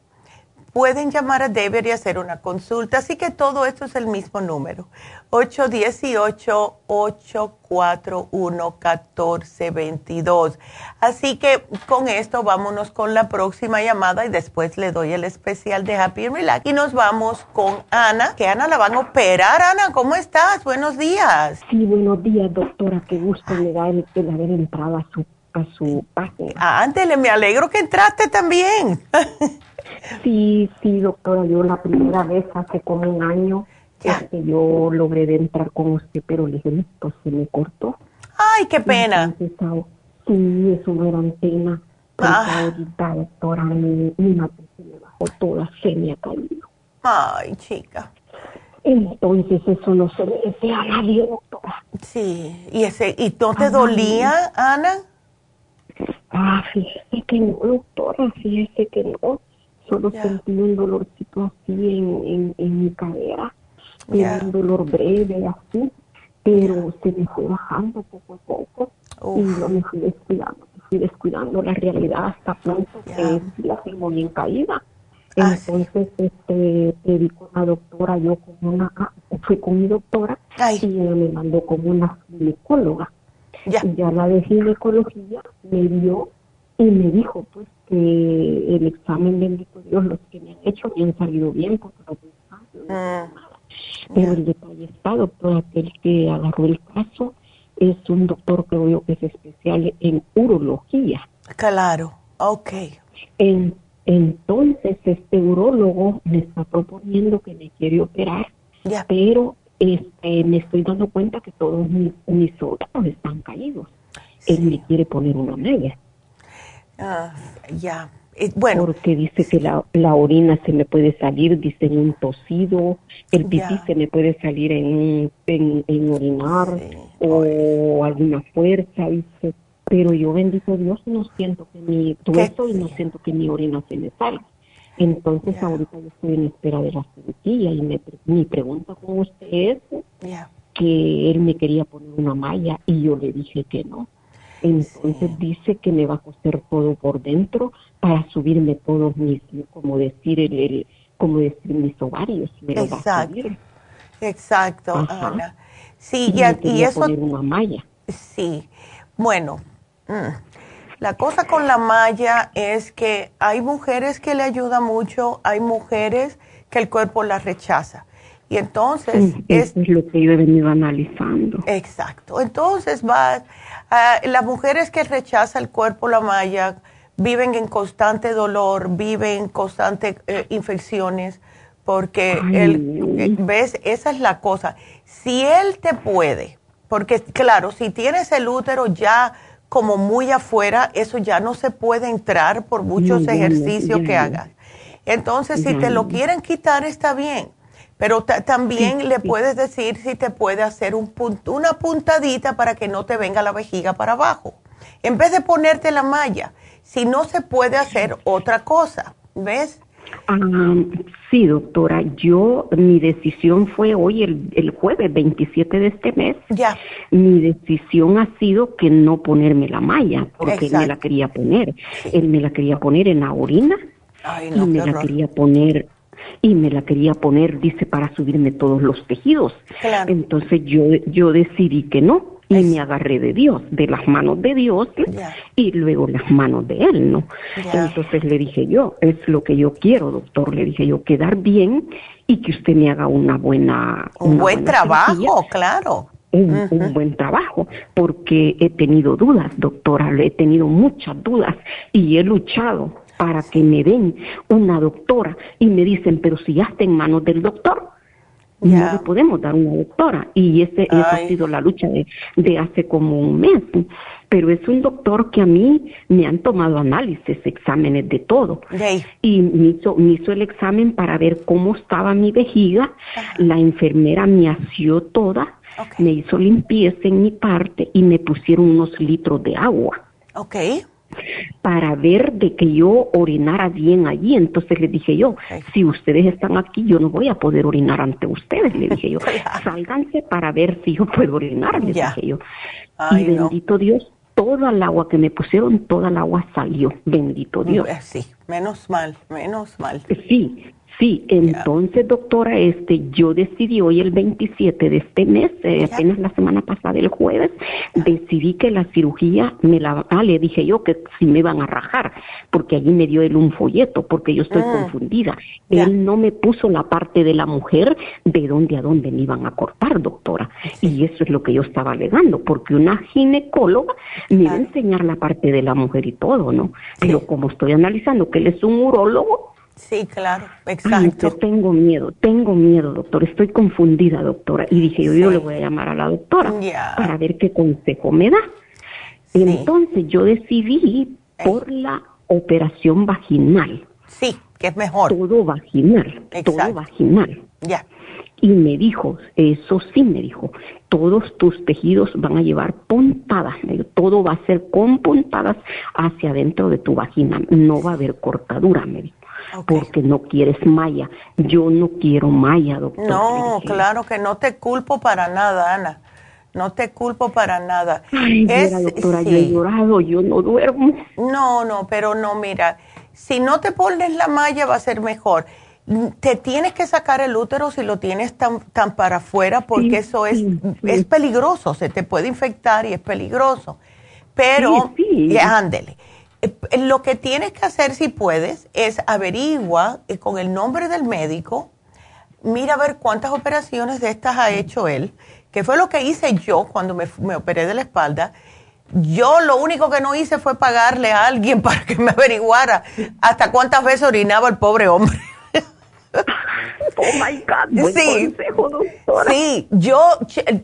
[SPEAKER 2] Pueden llamar a David y hacer una consulta. Así que todo esto es el mismo número. 818-841-1422. Así que con esto vámonos con la próxima llamada y después le doy el especial de Happy Relax. Y nos vamos con Ana, que Ana la van a operar. Ana, ¿cómo estás? Buenos días.
[SPEAKER 8] Sí, buenos días, doctora. Qué gusto me da el, haber entrado a su, a su página.
[SPEAKER 2] Ah, ándele, me alegro que entraste también.
[SPEAKER 8] Sí, sí, doctora, yo la primera vez hace como un año que yo logré de entrar con usted, pero el grito se me cortó.
[SPEAKER 2] Ay, qué pena.
[SPEAKER 8] sí, es una antena. Ah. ahorita, doctora, mi, mi se me bajó toda, se me ha caído.
[SPEAKER 2] Ay, chica.
[SPEAKER 8] Entonces eso no se le desea a nadie, doctora.
[SPEAKER 2] Sí, ¿y, ese, y no te dolía, Ana?
[SPEAKER 8] Ah, fíjese que no, doctora, fíjese que no. Solo sentí un dolorcito así en, en, mi cadera, un dolor breve así, pero se me fue bajando poco a poco. Y yo me fui descuidando, me fui descuidando la realidad hasta punto que la tengo bien caída. Ah, Entonces, este, pedí con la doctora, yo con una, ah, fui con mi doctora y ella me mandó como una ginecóloga. Ya. Y ya la de ginecología me dio y me dijo pues que el examen bendito Dios los que me han hecho me han salido bien porque no ah, pero el detalle está doctor aquel que agarró el caso es un doctor creo yo que es especial en urología.
[SPEAKER 2] Claro ok.
[SPEAKER 8] En, entonces este urólogo me está proponiendo que me quiere operar pero este, me estoy dando cuenta que todos mis, mis órganos están caídos él me quiere poner una media
[SPEAKER 2] Ah, ya. Eh, bueno.
[SPEAKER 8] Porque dice que la, la, orina se me puede salir, dice en un tosido, el pipí se me puede salir en, en, en orinar o alguna fuerza, dice. Pero yo, bendito Dios, no siento que mi hueso y no siento que mi orina se me salga. Entonces ahorita yo estoy en espera de la cirugía y me, mi pregunta con usted es que él me quería poner una malla y yo le dije que no entonces dice que me va a coser todo por dentro para subirme todos mis, como decir, el, como decir mis ovarios.
[SPEAKER 2] Exacto. Exacto, Ana. Sí, y, y, eso.
[SPEAKER 8] Poner una malla.
[SPEAKER 2] Sí. Bueno, mm, la cosa con la malla es que hay mujeres que le ayuda mucho, hay mujeres que el cuerpo la rechaza. Y entonces...
[SPEAKER 8] es, es lo que yo he venido analizando.
[SPEAKER 2] Exacto. Entonces va Ah, las mujeres que rechazan el cuerpo la malla viven en constante dolor, viven en constantes eh, infecciones, porque él, eh, ves, esa es la cosa. Si él te puede, porque claro, si tienes el útero ya como muy afuera, eso ya no se puede entrar por muchos ejercicios que hagas. Entonces, si te lo quieren quitar, está bien pero también le puedes decir si te puede hacer un una puntadita para que no te venga la vejiga para abajo. En vez de ponerte la malla, si no se puede hacer otra cosa, ¿ves?
[SPEAKER 8] Sí, doctora, yo, mi decisión fue hoy, el, el, jueves 27 de este mes.
[SPEAKER 2] Ya.
[SPEAKER 8] Mi decisión ha sido que no ponerme la malla, porque él me la quería poner. Él me la quería poner en la orina y me la quería poner y me la quería poner, dice, para subirme todos los tejidos. Entonces yo, yo decidí que no y me agarré de Dios, de las manos de Dios y luego las manos de Él, ¿no? Entonces le dije yo, es lo que yo quiero, doctor, le dije yo, quedar bien y que usted me haga una buena...
[SPEAKER 2] Un buen trabajo, claro.
[SPEAKER 8] Un, un, buen trabajo, porque he tenido dudas, doctora, he tenido muchas dudas y he luchado para que me den una doctora y me dicen, pero si ya está en manos del doctor, no le podemos dar una doctora. Y ese, esa ha sido la lucha de, de hace como un mes. Pero es un doctor que a mí me han tomado análisis, exámenes de todo. Y me hizo, me hizo el examen para ver cómo estaba mi vejiga. La enfermera me asió toda, me hizo limpieza en mi parte y me pusieron unos litros de agua.
[SPEAKER 2] Okay
[SPEAKER 8] para ver de que yo orinara bien allí. Entonces le dije yo, si ustedes están aquí, yo no voy a poder orinar ante ustedes, le dije yo. Sálganse para ver si yo puedo orinar, le dije yo. y bendito Dios, toda el agua que me pusieron, toda el agua salió, bendito Dios.
[SPEAKER 2] Sí, menos mal, menos mal.
[SPEAKER 8] Sí, Sí, entonces, doctora, este, yo decidí hoy el 27 de este mes, eh, apenas la semana pasada, el jueves, decidí que la cirugía me la, ah, le dije yo que si me iban a rajar, porque allí me dio él un folleto, porque yo estoy ah. confundida. Él no me puso la parte de la mujer de dónde a dónde me iban a cortar, doctora. Y eso es lo que yo estaba alegando, porque una ginecóloga me iba a enseñar la parte de la mujer y todo, ¿no? Pero como estoy analizando que él es un urólogo,
[SPEAKER 2] Sí, claro, exacto.
[SPEAKER 8] yo tengo miedo, tengo miedo, doctor, estoy confundida, doctora. Y dije, yo, yo le voy a llamar a la doctora para ver qué consejo me da. Entonces yo decidí por la operación vaginal.
[SPEAKER 2] Sí, que es mejor.
[SPEAKER 8] Todo vaginal, todo vaginal.
[SPEAKER 2] Ya.
[SPEAKER 8] Y me dijo, eso sí me dijo, todos tus tejidos van a llevar puntadas, todo va a ser con puntadas hacia adentro de tu vagina, no va a haber cortadura, me dijo porque no quieres malla. Yo no quiero malla, doctor.
[SPEAKER 2] No, claro que no te culpo para nada, Ana. No te culpo para nada.
[SPEAKER 8] Ay, doctora, yo he llorado, yo no duermo.
[SPEAKER 2] No, no, pero no, mira, si no te pones la malla va a ser mejor. Te tienes que sacar el útero si lo tienes tan, tan para afuera porque eso es, es peligroso, se te puede infectar y es peligroso. Pero, ándele. Eh, lo que tienes que hacer si puedes es averigua eh, con el nombre del médico, mira a ver cuántas operaciones de estas ha hecho él, que fue lo que hice yo cuando me, me operé de la espalda. Yo lo único que no hice fue pagarle a alguien para que me averiguara hasta cuántas veces orinaba el pobre hombre.
[SPEAKER 8] Oh my God, sí,
[SPEAKER 2] Sí, yo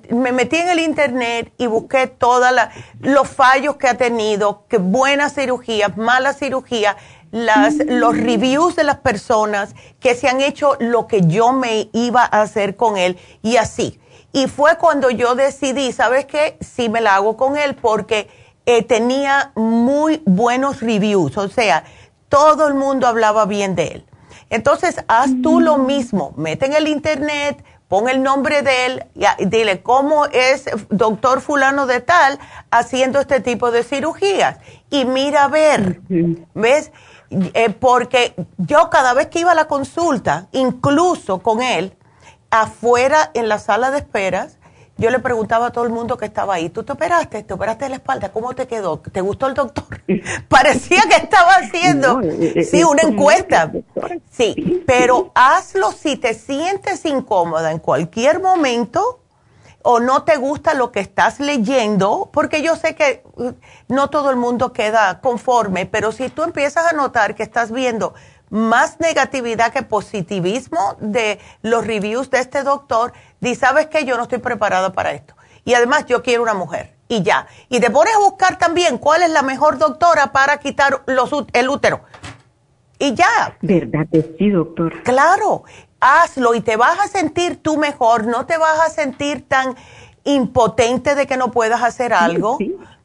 [SPEAKER 2] me metí en el internet y busqué todos los fallos que ha tenido, que buenas cirugías, malas cirugías, las, los reviews de las personas que se han hecho lo que yo me iba a hacer con él y así. Y fue cuando yo decidí, ¿sabes qué? Sí me la hago con él porque eh, tenía muy buenos reviews, o sea, todo el mundo hablaba bien de él. Entonces, haz tú lo mismo, mete en el internet, pon el nombre de él y dile cómo es doctor fulano de tal haciendo este tipo de cirugías. Y mira a ver, ¿ves? Eh, porque yo cada vez que iba a la consulta, incluso con él, afuera en la sala de esperas, yo le preguntaba a todo el mundo que estaba ahí, ¿tú te operaste? ¿Te operaste de la espalda? ¿Cómo te quedó? ¿Te gustó el doctor? Parecía que estaba haciendo, eh, eh, sí, una encuesta. Sí, pero hazlo si te sientes incómoda en cualquier momento o no te gusta lo que estás leyendo, porque yo sé que uh, no todo el mundo queda conforme, pero si tú empiezas a notar que estás viendo más negatividad que positivismo de los reviews de este doctor, di, sabes que yo no estoy preparada para esto. Y además yo quiero una mujer. Y ya. Y te pones a buscar también cuál es la mejor doctora para quitar los, el útero. Y ya.
[SPEAKER 8] ¿Verdad que sí, doctor?
[SPEAKER 2] Claro. Hazlo y te vas a sentir tú mejor. No te vas a sentir tan impotente de que no puedas hacer algo.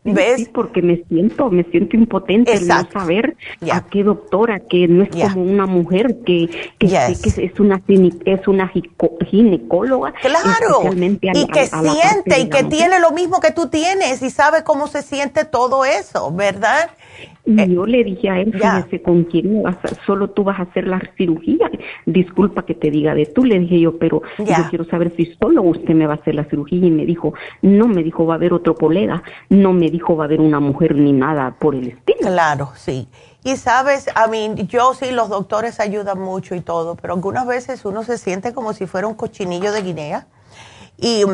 [SPEAKER 8] ¿Ves? porque me siento, me siento impotente el no saber a qué doctora, que no es como una mujer que, que, que, es una es una ginecóloga.
[SPEAKER 2] Claro, y que siente y que tiene lo mismo que tú tienes y sabe cómo se siente todo eso, ¿verdad?
[SPEAKER 8] Y eh, yo le dije a él, fíjese, ¿con quién vas solo tú vas a hacer la cirugía? Disculpa que te diga de tú, le dije yo, pero yo quiero saber si solo usted me va a hacer la cirugía. Y me dijo, no, me dijo, va a haber otro colega, no me dijo, va a haber una mujer ni nada por el estilo.
[SPEAKER 2] Claro, sí. Y sabes, a mí, yo sí, los doctores ayudan mucho y todo, pero algunas veces uno se siente como si fuera un cochinillo de Guinea. Y,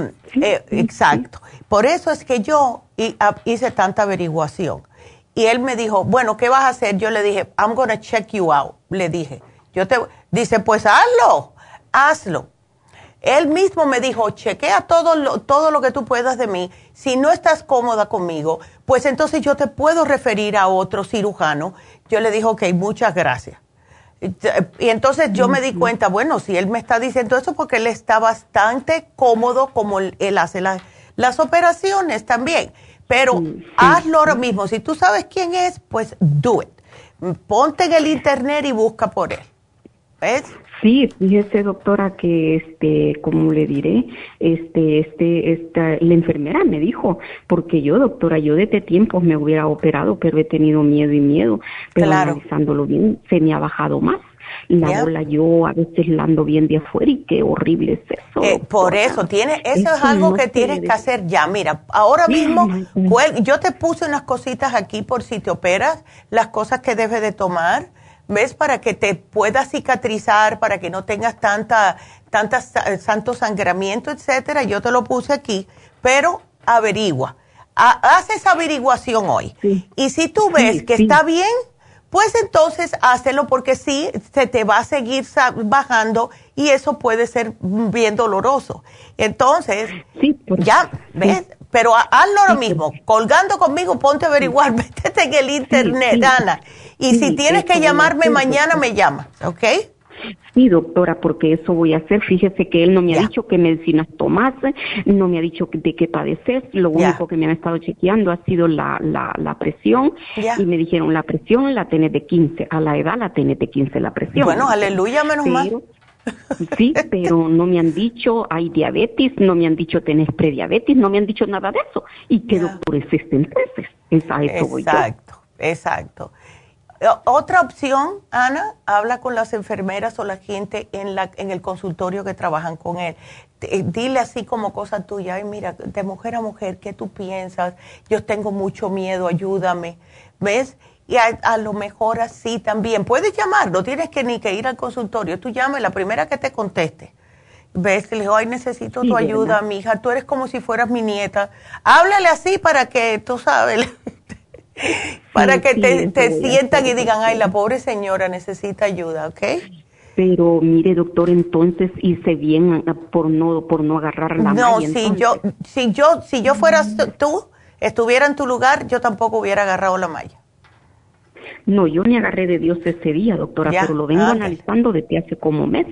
[SPEAKER 2] eh, exacto. Por eso es que yo hice tanta averiguación y él me dijo, bueno, ¿qué vas a hacer? Yo le dije, I'm going to check you out. Le dije, yo te, dice, pues hazlo, hazlo. Él mismo me dijo, chequea todo lo, todo lo que tú puedas de mí. Si no estás cómoda conmigo, pues entonces yo te puedo referir a otro cirujano. Yo le dije, ok, muchas gracias. Y entonces yo me di cuenta, bueno, si él me está diciendo eso porque él está bastante cómodo como él hace las operaciones también. Pero hazlo ahora mismo. Si tú sabes quién es, pues do it. Ponte en el internet y busca por él. ¿Ves?
[SPEAKER 8] Sí, fíjese doctora que este, como le diré, este, este, esta, la enfermera me dijo, porque yo doctora, yo desde tiempos me hubiera operado, pero he tenido miedo y miedo, pero analizándolo bien, se me ha bajado más. La bola yo a veces la ando bien de afuera y qué horrible es eso.
[SPEAKER 2] Eh, por eso, tiene, eso, es algo que tienes que hacer ya. Mira, ahora mismo yo te puse unas cositas aquí por si te operas, las cosas que debes de tomar ¿ves? Para que te puedas cicatrizar, para que no tengas tanta, tanta, santo sangramiento, etcétera. Yo te lo puse aquí, pero averigua. haz esa averiguación hoy. Y si tú ves que está bien, pues entonces hácelo porque sí, se te va a seguir bajando y eso puede ser bien doloroso. Entonces, ya, ¿ves? Pero hazlo lo mismo, colgando conmigo, ponte a averiguar, métete en el internet, Ana. Y si tienes que llamarme mañana, me llama, ¿ok?
[SPEAKER 8] Sí, doctora, porque eso voy a hacer. Fíjese que él no me ha dicho qué medicinas tomase, no me ha dicho de qué padecer. Lo único que me han estado chequeando ha sido la, la, la presión. Y me dijeron, la presión la tenés de 15. A la edad la tenés de 15 la presión.
[SPEAKER 2] Bueno, aleluya, menos mal.
[SPEAKER 8] Sí, pero no me han dicho hay diabetes, no me han dicho tenés prediabetes, no me han dicho nada de eso. ¿Y qué doctores existen entonces? Es a eso voy
[SPEAKER 2] Exacto, exacto. Otra opción, Ana, habla con las enfermeras o la gente en, la, en el consultorio que trabajan con él. Eh, dile así como cosa tuya, ay mira, de mujer a mujer, ¿qué tú piensas? Yo tengo mucho miedo, ayúdame. ¿Ves? Y a, lo mejor así también. Puedes llamar, no tienes que ni que ir al consultorio. Tú llames la primera que te conteste. ¿Ves? Le digo, ay, necesito tu ayuda, mi hija. Tú eres como si fueras mi nieta. Háblale así para que, tú sabes, para que te, sientan y digan, ay, la pobre señora necesita ayuda, ¿ok?
[SPEAKER 8] Pero mire, doctor, entonces hice bien por no por no agarrar la
[SPEAKER 2] No, si yo si yo si yo fueras tú, estuviera en tu lugar, yo tampoco hubiera agarrado la malla.
[SPEAKER 8] No, yo me agarré de Dios ese día, doctora, pero lo vengo ah, analizando desde hace como mes,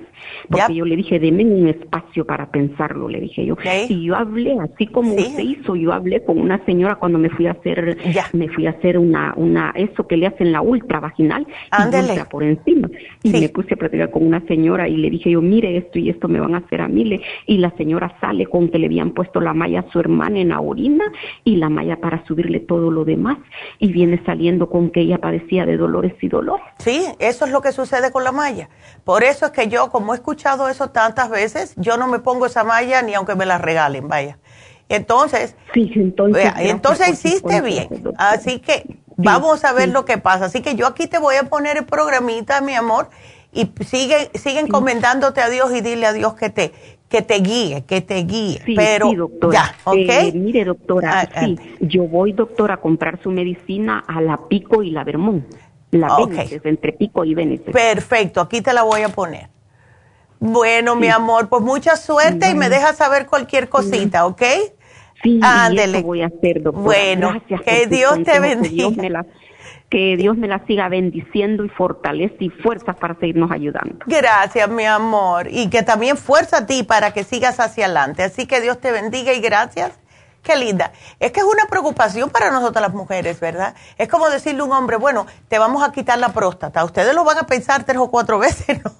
[SPEAKER 8] porque yo le dije, deme un espacio para pensarlo, le dije yo. Y yo hablé, así como se hizo, yo hablé con una señora cuando me fui a hacer, me fui a hacer una, una, eso que le hacen la ultra vaginal, y por encima. Y me puse a platicar con una señora y le dije yo, mire esto y esto me van a hacer a mí, y la señora sale con que le habían puesto la malla a su hermana en la orina y la malla para subirle todo lo demás, y viene saliendo con que ella padecía de dolores y dolores.
[SPEAKER 2] Sí, eso es lo que sucede con la malla. Por eso es que yo, como he escuchado eso tantas veces, yo no me pongo esa malla ni aunque me la regalen, vaya. Entonces,
[SPEAKER 8] sí, entonces,
[SPEAKER 2] entonces hiciste bien. Así que vamos a ver lo que pasa. Así que yo aquí te voy a poner el programita, mi amor, y sigue, sigue encomendándote a Dios y dile a Dios que te, que te guíe, que te guíe. pero
[SPEAKER 8] doctora. ya, ¿ok? mire, doctora, ah, sí, ah. yo voy, doctora, a comprar su medicina a la Pico y la Vermont. La okay. entre Pico y Véneces.
[SPEAKER 2] Perfecto, aquí te la voy a poner. Bueno, mi amor, pues mucha suerte y me dejas saber cualquier cosita, ¿ok?
[SPEAKER 8] Sí, Ándele. voy a hacer, doctora.
[SPEAKER 2] Bueno, que Dios te bendiga
[SPEAKER 8] que Dios me la siga bendiciendo y fortalece y fuerza para seguirnos ayudando.
[SPEAKER 2] Gracias, mi amor. Y que también fuerza a ti para que sigas hacia adelante. Así que Dios te bendiga y gracias. Qué linda. Es que es una preocupación para nosotras las mujeres, ¿verdad? Es como decirle a un hombre, bueno, te vamos a quitar la próstata. Ustedes lo van a pensar tres o cuatro veces. No,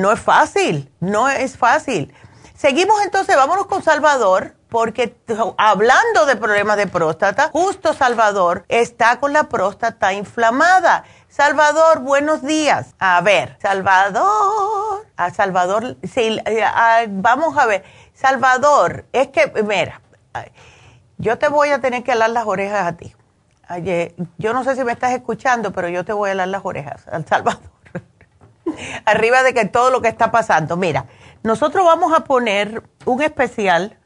[SPEAKER 2] no es fácil, no es fácil. Seguimos entonces, vámonos con Salvador porque hablando de problemas de próstata, justo Salvador está con la próstata inflamada. Salvador, buenos días. A ver, Salvador, a Salvador, sí, vamos a ver. Salvador, es que, mira, yo te voy a tener que alar las orejas a ti. Yo no sé si me estás escuchando, pero yo te voy a alar las orejas al Salvador. Arriba de que todo lo que está pasando. Mira, nosotros vamos a poner un especial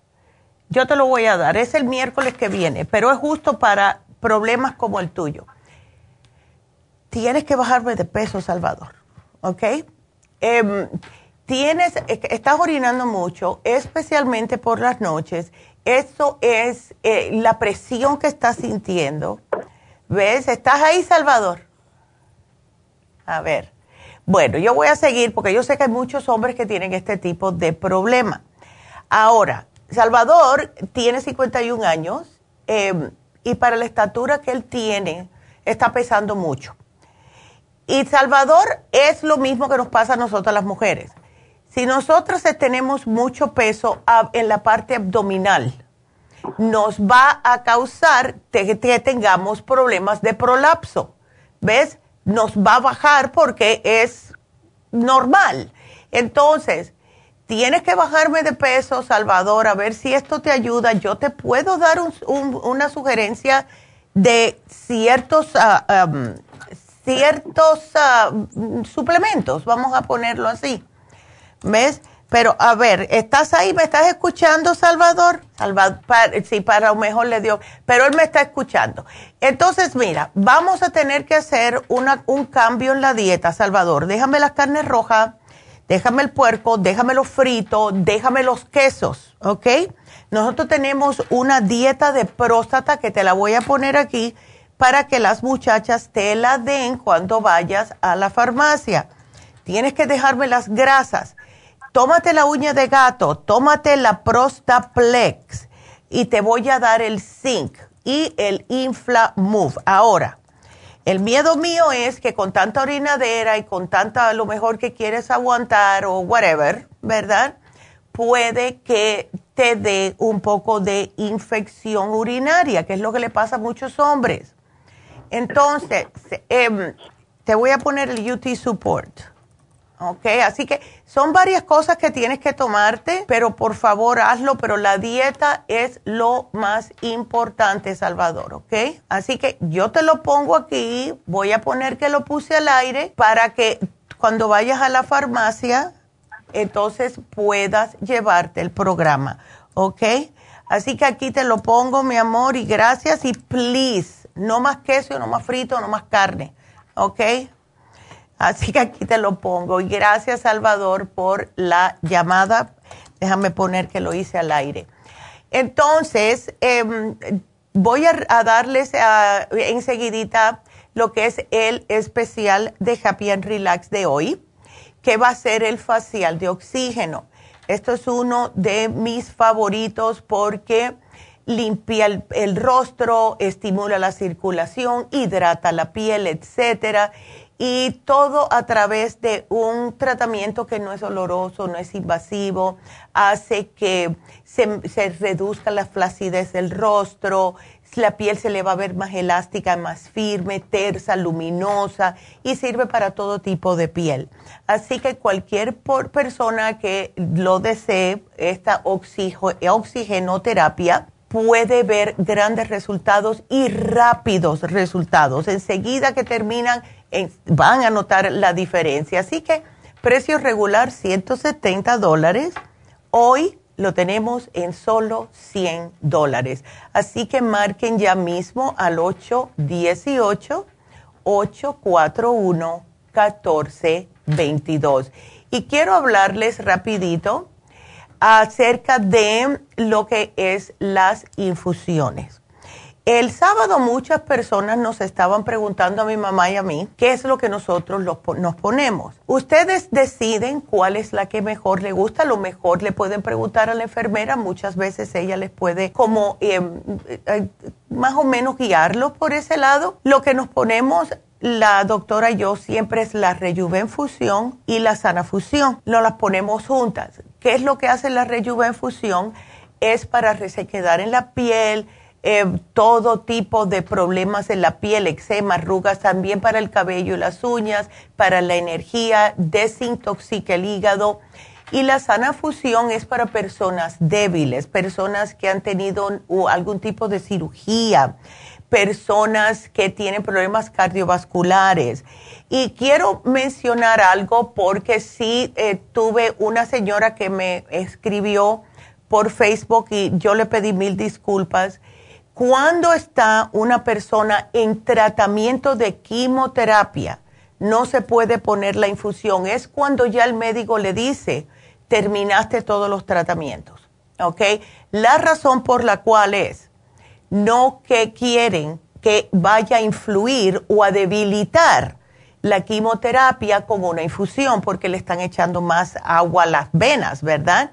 [SPEAKER 2] yo te lo voy a dar. Es el miércoles que viene, pero es justo para problemas como el tuyo. Tienes que bajarme de peso, Salvador. ¿Ok? Em, tienes, estás orinando mucho, especialmente por las noches. Eso es eh, la presión que estás sintiendo. ¿Ves? ¿Estás ahí, Salvador? A ver. Bueno, yo voy a seguir porque yo sé que hay muchos hombres que tienen este tipo de problema. Ahora, Salvador tiene 51 años em, y para la estatura que él tiene está pesando mucho. Y Salvador es lo mismo que nos pasa a nosotras las mujeres. Si nosotros tenemos mucho peso en la parte abdominal, nos va a causar que tengamos problemas de prolapso. ¿Ves? Nos va a bajar porque es normal. Entonces, tienes que bajarme de peso, Salvador, a ver si esto te ayuda. Yo te puedo dar una sugerencia de ciertos, ah, ciertos ah, suplementos, vamos a ponerlo así. ¿Ves? Pero a ver, ¿estás ahí? ¿Me estás escuchando, Salvador? Salvador, sí, para lo mejor le dio, pero él me está escuchando. Entonces, mira, vamos a tener que hacer un cambio en la dieta, Salvador. Déjame las carnes rojas, déjame el puerco, déjame los fritos, déjame los quesos, ¿ok? Nosotros tenemos una dieta de próstata que te la voy a poner aquí para que las muchachas te la den cuando vayas a la farmacia. Tienes que dejarme las grasas tómate la uña de gato, tómate la Prostaplex y te voy a dar el zinc y el Infla Move. Ahora, el miedo mío es que con tanta orinadera y con tanta, a lo mejor que quieres aguantar o whatever, ¿verdad? Puede que te dé un poco de infección urinaria, que es lo que le pasa a muchos hombres. Entonces, em, te voy a poner el UT Support. ¿Ok? Así que son varias cosas que tienes que tomarte, pero por favor hazlo, pero la dieta es lo más importante, Salvador, ¿ok? Así que yo te lo pongo aquí, voy a poner que lo puse al aire para que cuando vayas a la farmacia, entonces puedas llevarte el programa, ¿ok? Así que aquí te lo pongo, mi amor, y gracias y please, no más queso, no más frito, no más carne, ¿ok? Así que aquí te lo pongo. Y gracias, Salvador, por la llamada. Déjame poner que lo hice al aire. Entonces, em, voy a, darles a, enseguidita lo que es el especial de Happy and Relax de hoy, que va a ser el facial de oxígeno. Esto es uno de mis favoritos porque limpia el, el rostro, estimula la circulación, hidrata la piel, etcétera y todo a través de un tratamiento que no es oloroso, no es invasivo, hace que se, reduzca la flacidez del rostro, la piel se le va a ver más elástica, más firme, tersa, luminosa y sirve para todo tipo de piel. Así que cualquier persona que lo desee, esta oxigenoterapia, puede ver grandes resultados y rápidos resultados. Enseguida que terminan van a notar la diferencia. Así que precio regular 170 dólares. Hoy lo tenemos en solo 100 dólares. Así que marquen ya mismo al 818-841-1422. Y quiero hablarles rapidito acerca de lo que es las infusiones. El sábado muchas personas nos estaban preguntando a mi mamá y a mí qué es lo que nosotros nos ponemos. Ustedes deciden cuál es la que mejor le gusta. lo mejor le pueden preguntar a la enfermera. Muchas veces ella les puede como em, eh, más o menos guiarlos por ese lado. Lo que nos ponemos la doctora y yo siempre es la Rejuvenfusión y la Sana Fusión. No las ponemos juntas. ¿Qué es lo que hace la Rejuvenfusión? Es para resequedar en la piel, eh, todo tipo de problemas en la piel, eczema, arrugas, también para el cabello y las uñas, para la energía, desintoxica el hígado. Y la sana fusión es para personas débiles, personas que han tenido algún tipo de cirugía, personas que tienen problemas cardiovasculares. Y quiero mencionar algo porque sí eh, tuve una señora que me escribió por Facebook y yo le pedí mil disculpas cuando está una persona en tratamiento de quimioterapia, no se puede poner la infusión. Es cuando ya el médico le dice, terminaste todos los tratamientos. ¿Ok? La razón por la cual es, no que quieren que vaya a influir o a debilitar la quimioterapia como una infusión, porque le están echando más agua a las venas, ¿verdad?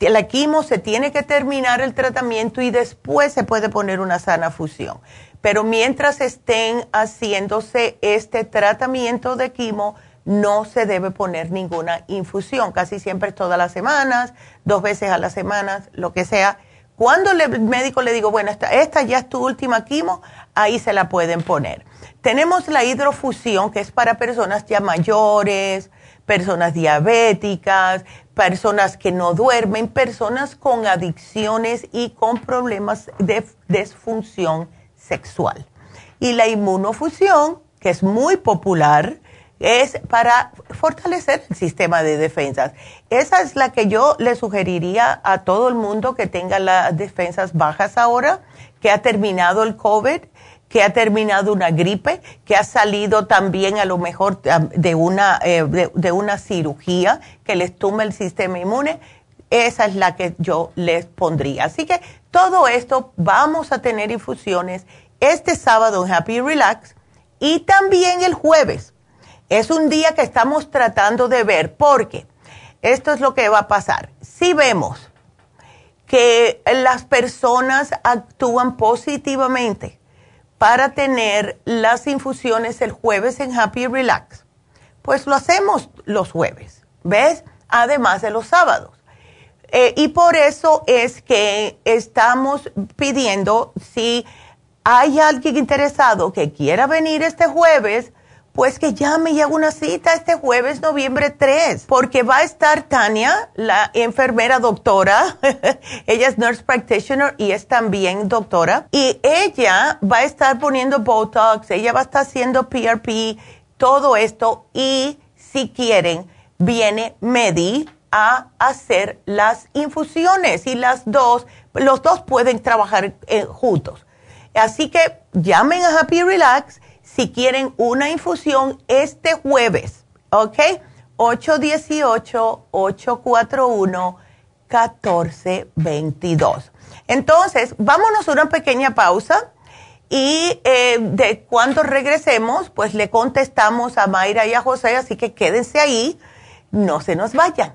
[SPEAKER 2] La quimo se tiene que terminar el tratamiento y después se puede poner una sana fusión. Pero mientras estén haciéndose este tratamiento de quimo, no se debe poner ninguna infusión. Casi siempre todas las semanas, dos veces a la semana, lo que sea. Cuando el médico le digo, bueno, esta, esta ya es tu última quimo, ahí se la pueden poner. Tenemos la hidrofusión, que es para personas ya mayores, personas diabéticas, personas que no duermen, personas con adicciones y con problemas de disfunción sexual. Y la inmunofusión, que es muy popular, es para fortalecer el sistema de defensas. Esa es la que yo le sugeriría a todo el mundo que tenga las defensas bajas ahora, que ha terminado el COVID que ha terminado una gripe, que ha salido también a lo mejor de una, eh, de, una cirugía que les tumba el sistema inmune, esa es la que yo les pondría. Así que todo esto vamos a tener infusiones este sábado en Happy Relax y también el jueves. Es un día que estamos tratando de ver porque esto es lo que va a pasar. Si vemos que las personas actúan positivamente, para tener las infusiones el jueves en Happy Relax, pues lo hacemos los jueves, ¿ves? Además de los sábados. Eh, y por eso es que estamos pidiendo si hay alguien interesado que quiera venir este jueves, pues que llame y haga una cita este jueves, noviembre 3, porque va a estar Tania, la enfermera doctora, ella es nurse practitioner y es también doctora, y ella va a estar poniendo Botox, ella va a estar haciendo PRP, todo esto, y si quieren, viene Medi a hacer las infusiones y las dos, los dos pueden trabajar eh, juntos. Así que llamen a Happy Relax si quieren una infusión este jueves, ¿ok? 818-841-1422. Entonces, vámonos a una pequeña pausa y eh, de cuando regresemos, pues le contestamos a Mayra y a José, así que quédense ahí, no se nos vayan.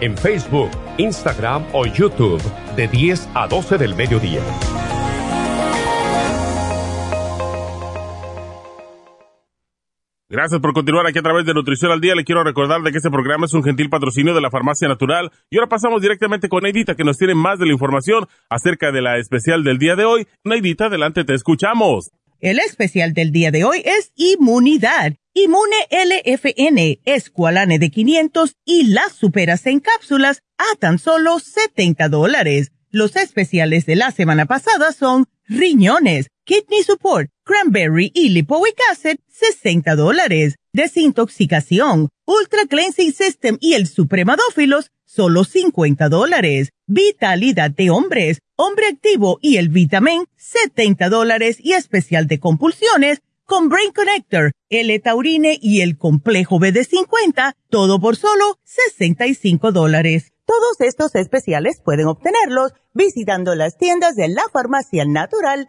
[SPEAKER 7] en Facebook, Instagram o YouTube de 10 a 12 del mediodía.
[SPEAKER 5] Gracias por continuar aquí a través de Nutrición al Día. Le quiero recordar de que este programa es un gentil patrocinio de la Farmacia Natural. Y ahora pasamos directamente con Neidita, que nos tiene más de la información acerca de la especial del día de hoy. Neidita, adelante, te escuchamos.
[SPEAKER 3] El especial del día de hoy es Inmunidad. Inmune LFN, Esqualane de 500 y las superas en cápsulas a tan solo 70 dólares. Los especiales de la semana pasada son riñones, kidney support, cranberry y lipoic acid, 60 dólares. Desintoxicación, ultra cleansing system y el supremadófilos, solo 50 dólares. Vitalidad de hombres, hombre activo y el vitamin, 70 dólares y especial de compulsiones con Brain Connector, el taurine y el complejo BD50, todo por solo 65 dólares. Todos estos especiales pueden obtenerlos visitando las tiendas de la farmacia natural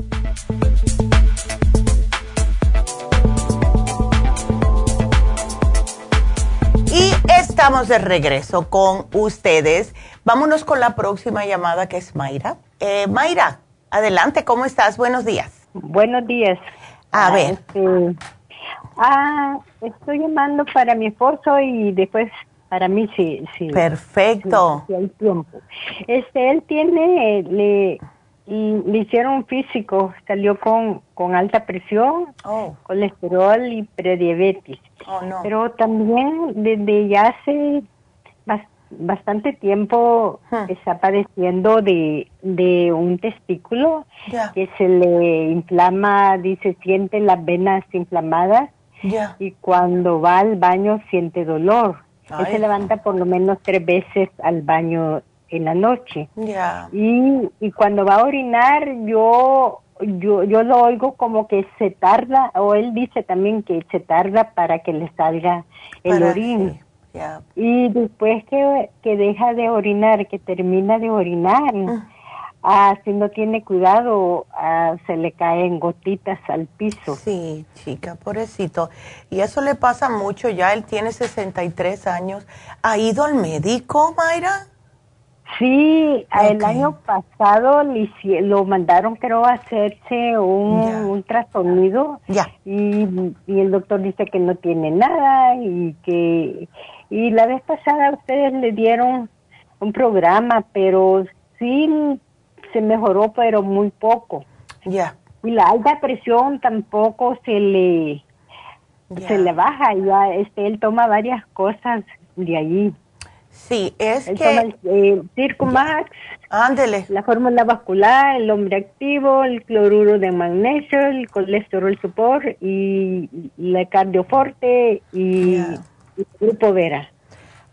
[SPEAKER 2] Estamos de regreso con ustedes. Vámonos con la próxima llamada que es Mayra. Eh, Mayra, adelante, ¿cómo estás? Buenos días.
[SPEAKER 9] Buenos días.
[SPEAKER 2] A ah, ver.
[SPEAKER 9] Este, ah, estoy llamando para mi esposo y después para mí sí. sí
[SPEAKER 2] Perfecto.
[SPEAKER 9] Sí, hay tiempo. Este, él tiene, le, le hicieron físico, salió con, con alta presión, oh. colesterol y prediabetes. Oh, Pero también desde ya hace bastante tiempo está padeciendo de, de un testículo que se le inflama, dice, siente las venas inflamadas y cuando va al baño siente dolor. Él se levanta por lo menos tres veces al baño en la noche. Y, y cuando va a orinar, yo yo, yo lo oigo como que se tarda, o él dice también que se tarda para que le salga el orín. Y después que, que deja de orinar, que termina de orinar, ah. ah si no tiene cuidado, ah, se le caen gotitas al piso.
[SPEAKER 2] Sí, chica, pobrecito. Y eso le pasa mucho, ya él tiene 63 años. ¿Ha ido al médico, Mayra?
[SPEAKER 9] Sí, el año pasado lo mandaron creo a hacerse un ultrasonido y, el doctor dice que no tiene nada y que y la vez pasada ustedes le dieron un programa pero sí se mejoró pero muy poco.
[SPEAKER 2] Ya.
[SPEAKER 9] Y la alta presión tampoco se le se le baja, ya este él toma varias cosas de allí.
[SPEAKER 2] Sí, es que...
[SPEAKER 9] el, eh, Circumax,
[SPEAKER 2] ándele.
[SPEAKER 9] la fórmula vascular, el hombre activo, el cloruro de magnesio, el colesterol support y la cardioforte y, el grupo Vera.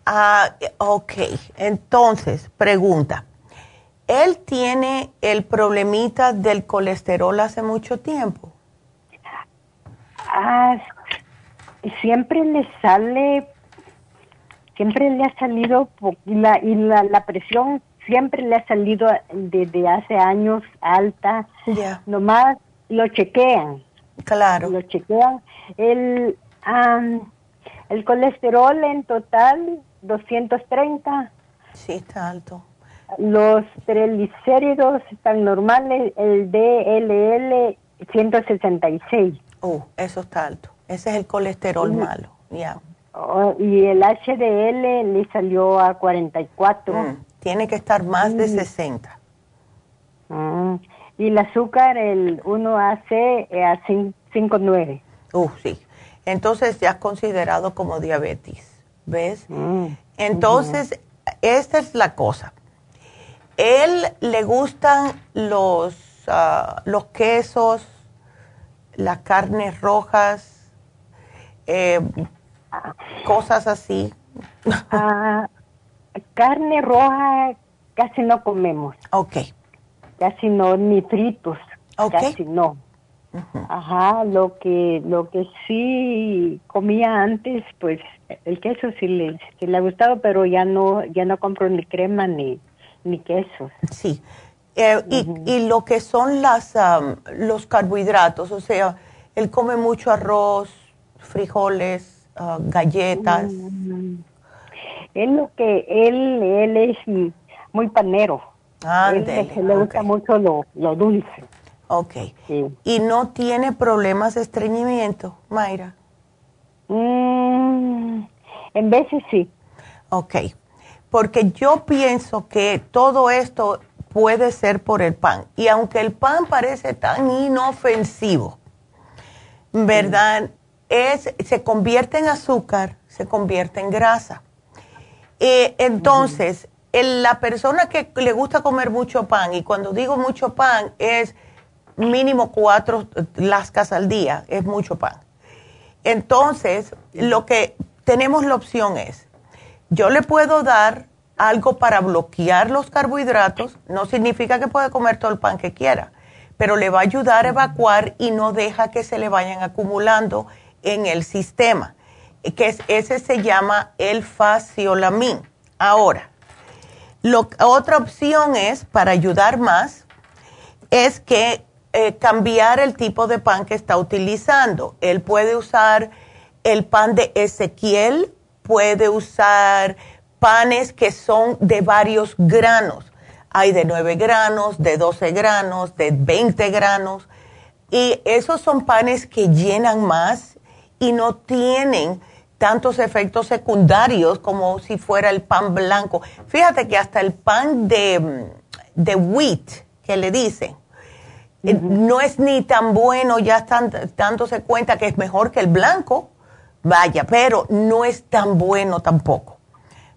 [SPEAKER 2] Ah, ok. Entonces, pregunta. ¿Él tiene el problemita del colesterol hace mucho tiempo?
[SPEAKER 9] Ah, siempre le sale siempre le ha salido, y la, y la, presión siempre le ha salido desde hace años alta. Ya. Nomás lo chequean.
[SPEAKER 2] Claro.
[SPEAKER 9] Lo chequean. El, el colesterol en total, 230.
[SPEAKER 2] Sí, está alto.
[SPEAKER 9] Los triglicéridos están normales, el DLL 166.
[SPEAKER 2] Oh, eso está alto. Ese es el colesterol malo, ya.
[SPEAKER 9] Oh, y el HDL le salió a 44. Mm,
[SPEAKER 2] tiene que estar más de 60.
[SPEAKER 9] Mm, y el azúcar, el 1AC, eh, a 5,9.
[SPEAKER 2] Uh, sí. Entonces ya es considerado como diabetes. ¿Ves? Mm, Entonces, esta es la cosa. Él le gustan los, uh, los quesos, las carnes rojas, eh, cosas así.
[SPEAKER 9] Ah, carne roja casi no comemos.
[SPEAKER 2] Ok.
[SPEAKER 9] Casi no, ni fritos. Casi no. Ajá, lo que lo que sí comía antes, pues el queso sí le, sí le ha gustado, pero ya no ya no compro ni crema ni ni quesos.
[SPEAKER 2] Sí. Eh, y, y, lo que son las los carbohidratos, o sea, él come mucho arroz, frijoles, Ah, galletas.
[SPEAKER 9] Él lo que él él es muy panero. Le, gusta mucho lo, dulce.
[SPEAKER 2] Ok. ¿Y no tiene problemas de estreñimiento, Mayra?
[SPEAKER 9] Mm, en veces sí.
[SPEAKER 2] Ok. Porque yo pienso que todo esto puede ser por el pan. Y aunque el pan parece tan inofensivo, ¿verdad? Es, se convierte en azúcar, se convierte en grasa. Eh, entonces, la persona que le gusta comer mucho pan, y cuando digo mucho pan es mínimo cuatro lascas al día, es mucho pan. Entonces, lo que tenemos la opción es, yo le puedo dar algo para bloquear los carbohidratos, no significa que pueda comer todo el pan que quiera, pero le va a ayudar a evacuar y no deja que se le vayan acumulando en el sistema, que ese se llama el faciolamin. Ahora, otra opción es, para ayudar más, es que eh, cambiar el tipo de pan que está utilizando. Él puede usar el pan de Ezequiel, puede usar panes que son de varios granos. Hay de 9 granos, de 12 granos, de 20 granos. Y esos son panes que llenan más y no tienen tantos efectos secundarios como si fuera el pan blanco. Fíjate que hasta el pan de, de wheat, que le dicen, eh, no es ni tan bueno, ya están dándose cuenta que es mejor que el blanco, vaya, pero no es tan bueno tampoco.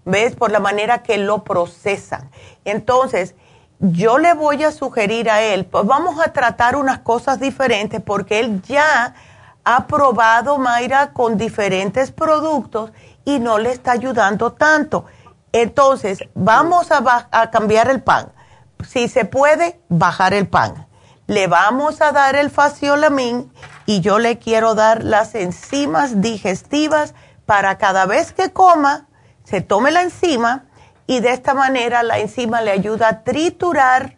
[SPEAKER 2] ¿Ves? Por la manera que lo procesan. Entonces, yo le voy a sugerir a él, pues vamos a tratar unas cosas diferentes porque él ya ha probado, Mayra, con diferentes productos y no le está ayudando tanto. Entonces, vamos a, cambiar el pan. Si se puede, bajar el pan. Le vamos a dar el faciolamin y yo le quiero dar las enzimas digestivas para cada vez que coma, se tome la enzima y de esta manera la enzima le ayuda a triturar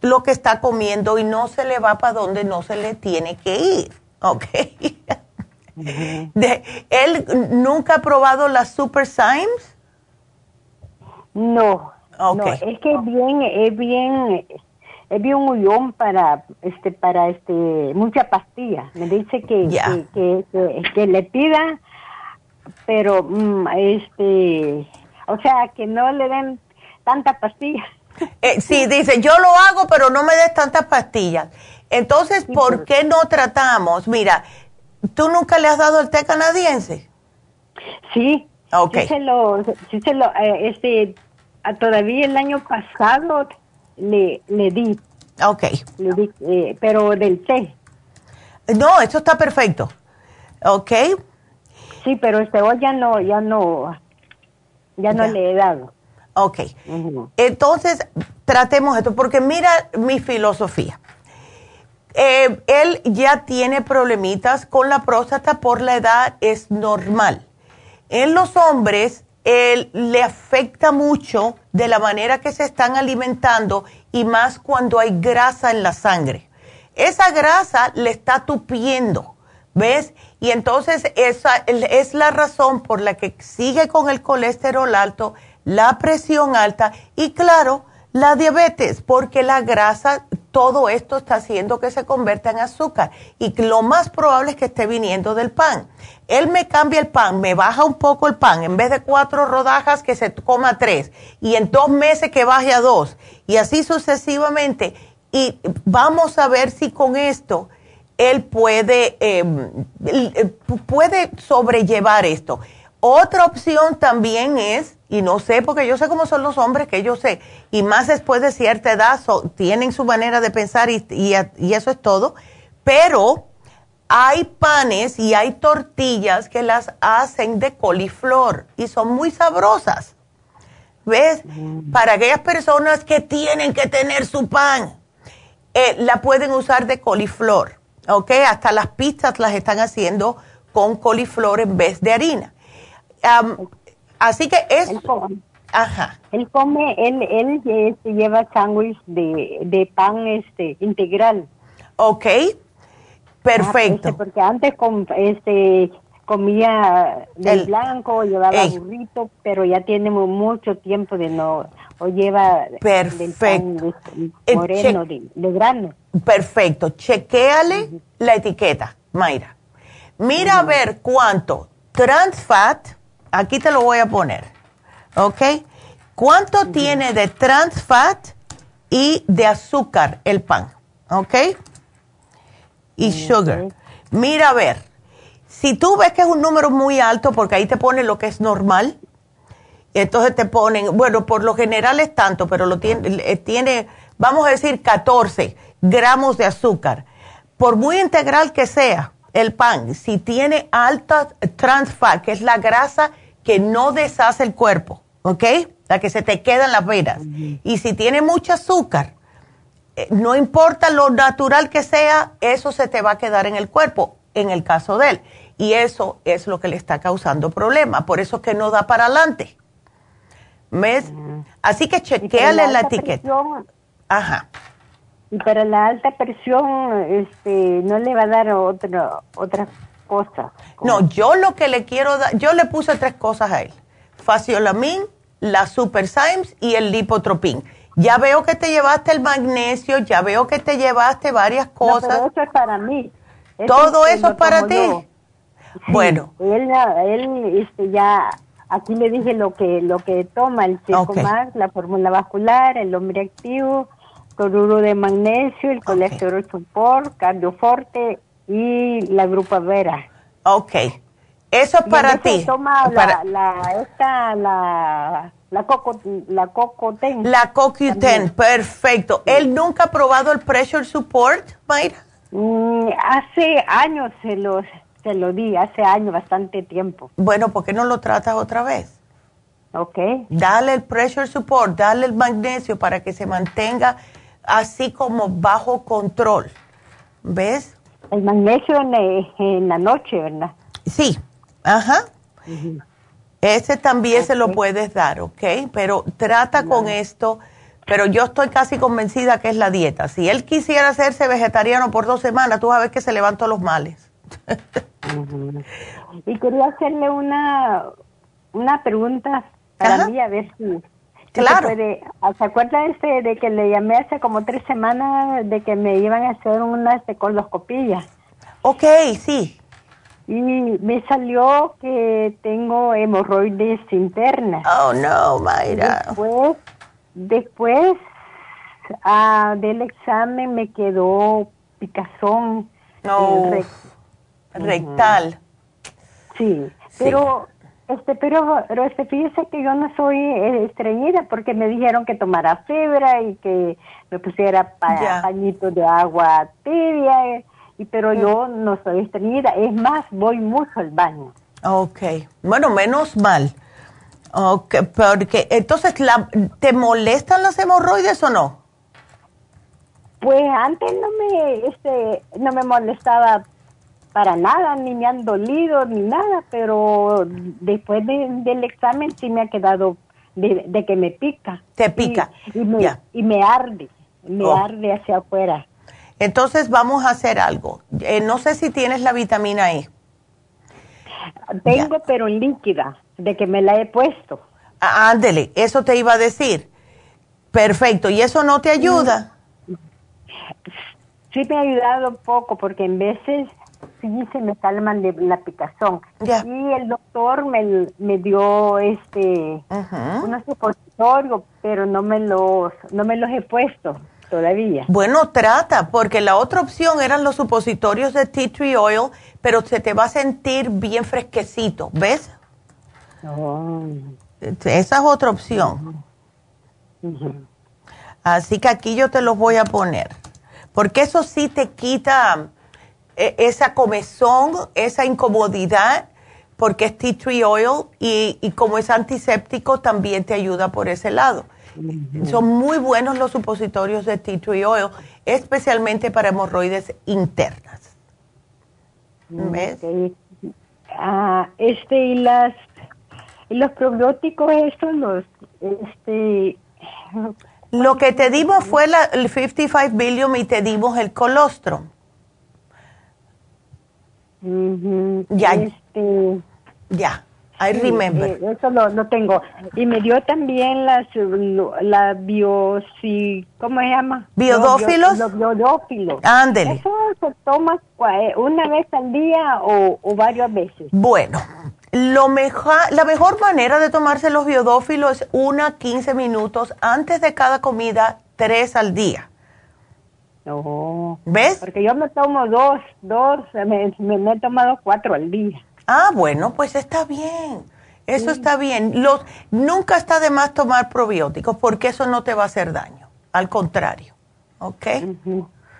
[SPEAKER 2] lo que está comiendo y no se le va para donde no se le tiene que ir. ¿Ok? ¿Él nunca ha probado las Super Symes?
[SPEAKER 9] No, okay. es que es bien, es bien, es bien huyón para, este, para este, mucha pastilla. Me dice que, que, que, le pida, pero, mm, este, o sea, que no le den tanta pastilla.
[SPEAKER 2] Eh, sí, dice, yo lo hago, pero no me des tantas pastillas. Entonces, ¿por qué no tratamos? Mira, ¿tú nunca le has dado el té canadiense?
[SPEAKER 9] Sí. Ok. Sí se lo, sí se lo, eh, este, todavía el año pasado le, le di.
[SPEAKER 2] Ok.
[SPEAKER 9] Le di, eh, pero del té.
[SPEAKER 2] No, eso está perfecto. Ok.
[SPEAKER 9] Sí, pero este hoy ya no, ya no, ya no le he dado.
[SPEAKER 2] Ok. Entonces, tratemos esto, porque mira mi filosofía. Eh, él ya tiene problemitas con la próstata por la edad, es normal. En los hombres, él le afecta mucho de la manera que se están alimentando y más cuando hay grasa en la sangre. Esa grasa le está tupiendo, ¿ves? Y entonces esa es la razón por la que sigue con el colesterol alto, la presión alta y claro, la diabetes, porque la grasa todo esto está haciendo que se convierta en azúcar y lo más probable es que esté viniendo del pan. Él me cambia el pan, me baja un poco el pan, en vez de cuatro rodajas que se coma tres y en dos meses que baje a dos y así sucesivamente. Y vamos a ver si con esto él puede, em, puede sobrellevar esto. Otra opción también es y no sé, porque yo sé cómo son los hombres, que yo sé, y más después de cierta edad tienen su manera de pensar y, y, eso es todo, pero hay panes y hay tortillas que las hacen de coliflor y son muy sabrosas. ¿Ves? Mm. Para aquellas personas que tienen que tener su pan, eh, la pueden usar de coliflor, ¿ok? Hasta las pizzas las están haciendo con coliflor en vez de harina. Así que es...
[SPEAKER 9] Él come, Ajá. Él come, él, él este, lleva sándwich de, de pan este integral.
[SPEAKER 2] Ok, perfecto.
[SPEAKER 9] Este, porque antes con, este, comía del blanco, llevaba burrito, pero ya tiene mucho tiempo de no, o lleva
[SPEAKER 2] perfecto
[SPEAKER 9] eh, moreno de, grano.
[SPEAKER 2] Perfecto. Chequéale la etiqueta, Mayra. Mira a ver cuánto trans fat, aquí te lo voy a poner, ¿ok? ¿Cuánto tiene de trans fat y de azúcar el pan, ¿ok? Y sugar. Mira a ver, si tú ves que es un número muy alto, porque ahí te pone lo que es normal, entonces te ponen, bueno, por lo general es tanto, pero lo tiene, eh, tiene, vamos a decir, 14 gramos de azúcar. Por muy integral que sea el pan, si tiene alta trans fat, que es la grasa que no deshace el cuerpo, ¿ok? La que se te queda en las venas. Y si tiene mucho azúcar, eh, no importa lo natural que sea, eso se te va a quedar en el cuerpo, en el caso de él. Y eso es lo que le está causando problemas. Por eso es que no da para adelante. ¿Ves? Así que chequeale la, etiqueta. Ajá.
[SPEAKER 9] Y para la alta presión, este, no le va a dar otra otra
[SPEAKER 2] No, yo lo que le quiero dar, yo le puse tres cosas a él. Faciolamin, la Super Symes y el Lipotropin. Ya veo que te llevaste el magnesio, ya veo que te llevaste varias cosas.
[SPEAKER 9] todo eso es para mí.
[SPEAKER 2] Todo eso es para ti. bueno.
[SPEAKER 9] Él, él este, ya Aquí le dije lo que lo que toma el más, la fórmula vascular, el hombre activo, cloruro de magnesio, el colesterol support, cardioforte y la grupa vera.
[SPEAKER 2] Ok. Eso es para ti.
[SPEAKER 9] Toma la, la, esta, la, la coco, la cocoten.
[SPEAKER 2] La cocoten, perfecto. ¿Él nunca ha probado el pressure support, Mayra?
[SPEAKER 9] Mm, hace años se los se lo di hace años, bastante tiempo.
[SPEAKER 2] Bueno, ¿por qué no lo tratas otra vez?
[SPEAKER 9] Ok.
[SPEAKER 2] Dale el pressure support, dale el magnesio para que se mantenga así como bajo control. ¿Ves?
[SPEAKER 9] El magnesio en, la noche, ¿verdad?
[SPEAKER 2] Sí, ajá. Ese también se lo puedes dar, ¿ok? Pero trata con esto, pero yo estoy casi convencida que es la dieta. Si él quisiera hacerse vegetariano por dos semanas, tú sabes que se levantó los males.
[SPEAKER 9] Y quería hacerle una, una pregunta para mí, a ver si...
[SPEAKER 2] Claro.
[SPEAKER 9] Se, ¿Se acuerda este de que le llamé hace como tres semanas de que me iban a hacer una coloscopía?
[SPEAKER 2] Ok, sí.
[SPEAKER 9] Y me salió que tengo hemorroides internas.
[SPEAKER 2] Oh, no, Mayra.
[SPEAKER 9] Después, después ah, del examen me quedó picazón.
[SPEAKER 2] No rectal.
[SPEAKER 9] Sí, pero este pero pero este fíjese que yo no soy eh, estreñida porque me dijeron que tomara fibra y que me pusiera pañitos de agua tibia eh, y pero yo no soy estreñida, es más, voy mucho al baño.
[SPEAKER 2] Ok, bueno, menos mal. Okay, porque entonces la, ¿te molestan las hemorroides o no?
[SPEAKER 9] Pues antes no me este no me molestaba para nada, ni me han dolido, ni nada, pero después del examen sí me ha quedado de, que me pica.
[SPEAKER 2] Te pica.
[SPEAKER 9] Y, me, y me, arde, me oh. arde hacia afuera.
[SPEAKER 2] Entonces vamos a hacer algo. Eh, no sé si tienes la vitamina E.
[SPEAKER 9] Tengo, pero líquida, de que me la he puesto.
[SPEAKER 2] Ah, ándele, eso te iba a decir. Perfecto, ¿y eso no te ayuda?
[SPEAKER 9] Sí me ha ayudado un poco, porque en veces sí se me calman de la picazón. Y el doctor me, me dio este unos supositorios, pero no me los no me los he puesto todavía.
[SPEAKER 2] Bueno, trata, porque la otra opción eran los supositorios de tea tree oil, pero se te va a sentir bien fresquecito, ¿ves?
[SPEAKER 9] Oh.
[SPEAKER 2] Esa es otra opción. Así que aquí yo te los voy a poner, porque eso sí te quita esa comezón, esa incomodidad, porque es tea tree oil y, como es antiséptico también te ayuda por ese lado. Son muy buenos los supositorios de tea tree oil, especialmente para hemorroides internas. ¿Ves?
[SPEAKER 9] Ah, este, y las y los probióticos, estos, los, este...
[SPEAKER 2] Lo que te dimos fue la, el 55 billion y te dimos el colostrum.
[SPEAKER 9] Ya. Este,
[SPEAKER 2] ya. I remember.
[SPEAKER 9] Eh, eso lo, tengo. Y me dio también las, la biosi, ¿cómo se llama?
[SPEAKER 2] ¿Biodófilos?
[SPEAKER 9] Los, biodófilos.
[SPEAKER 2] Ándele.
[SPEAKER 9] ¿Eso se toma eh, una vez al día o, o varias veces?
[SPEAKER 2] Bueno, lo mejor, la mejor manera de tomarse los biodófilos es una 15 minutos antes de cada comida, tres al día.
[SPEAKER 9] No.
[SPEAKER 2] ¿Ves?
[SPEAKER 9] Porque yo me tomo dos, dos, me, me, he tomado cuatro al día.
[SPEAKER 2] Ah, bueno, pues está bien. Eso está bien. Los, nunca está de más tomar probióticos porque eso no te va a hacer daño. Al contrario. ¿Ok?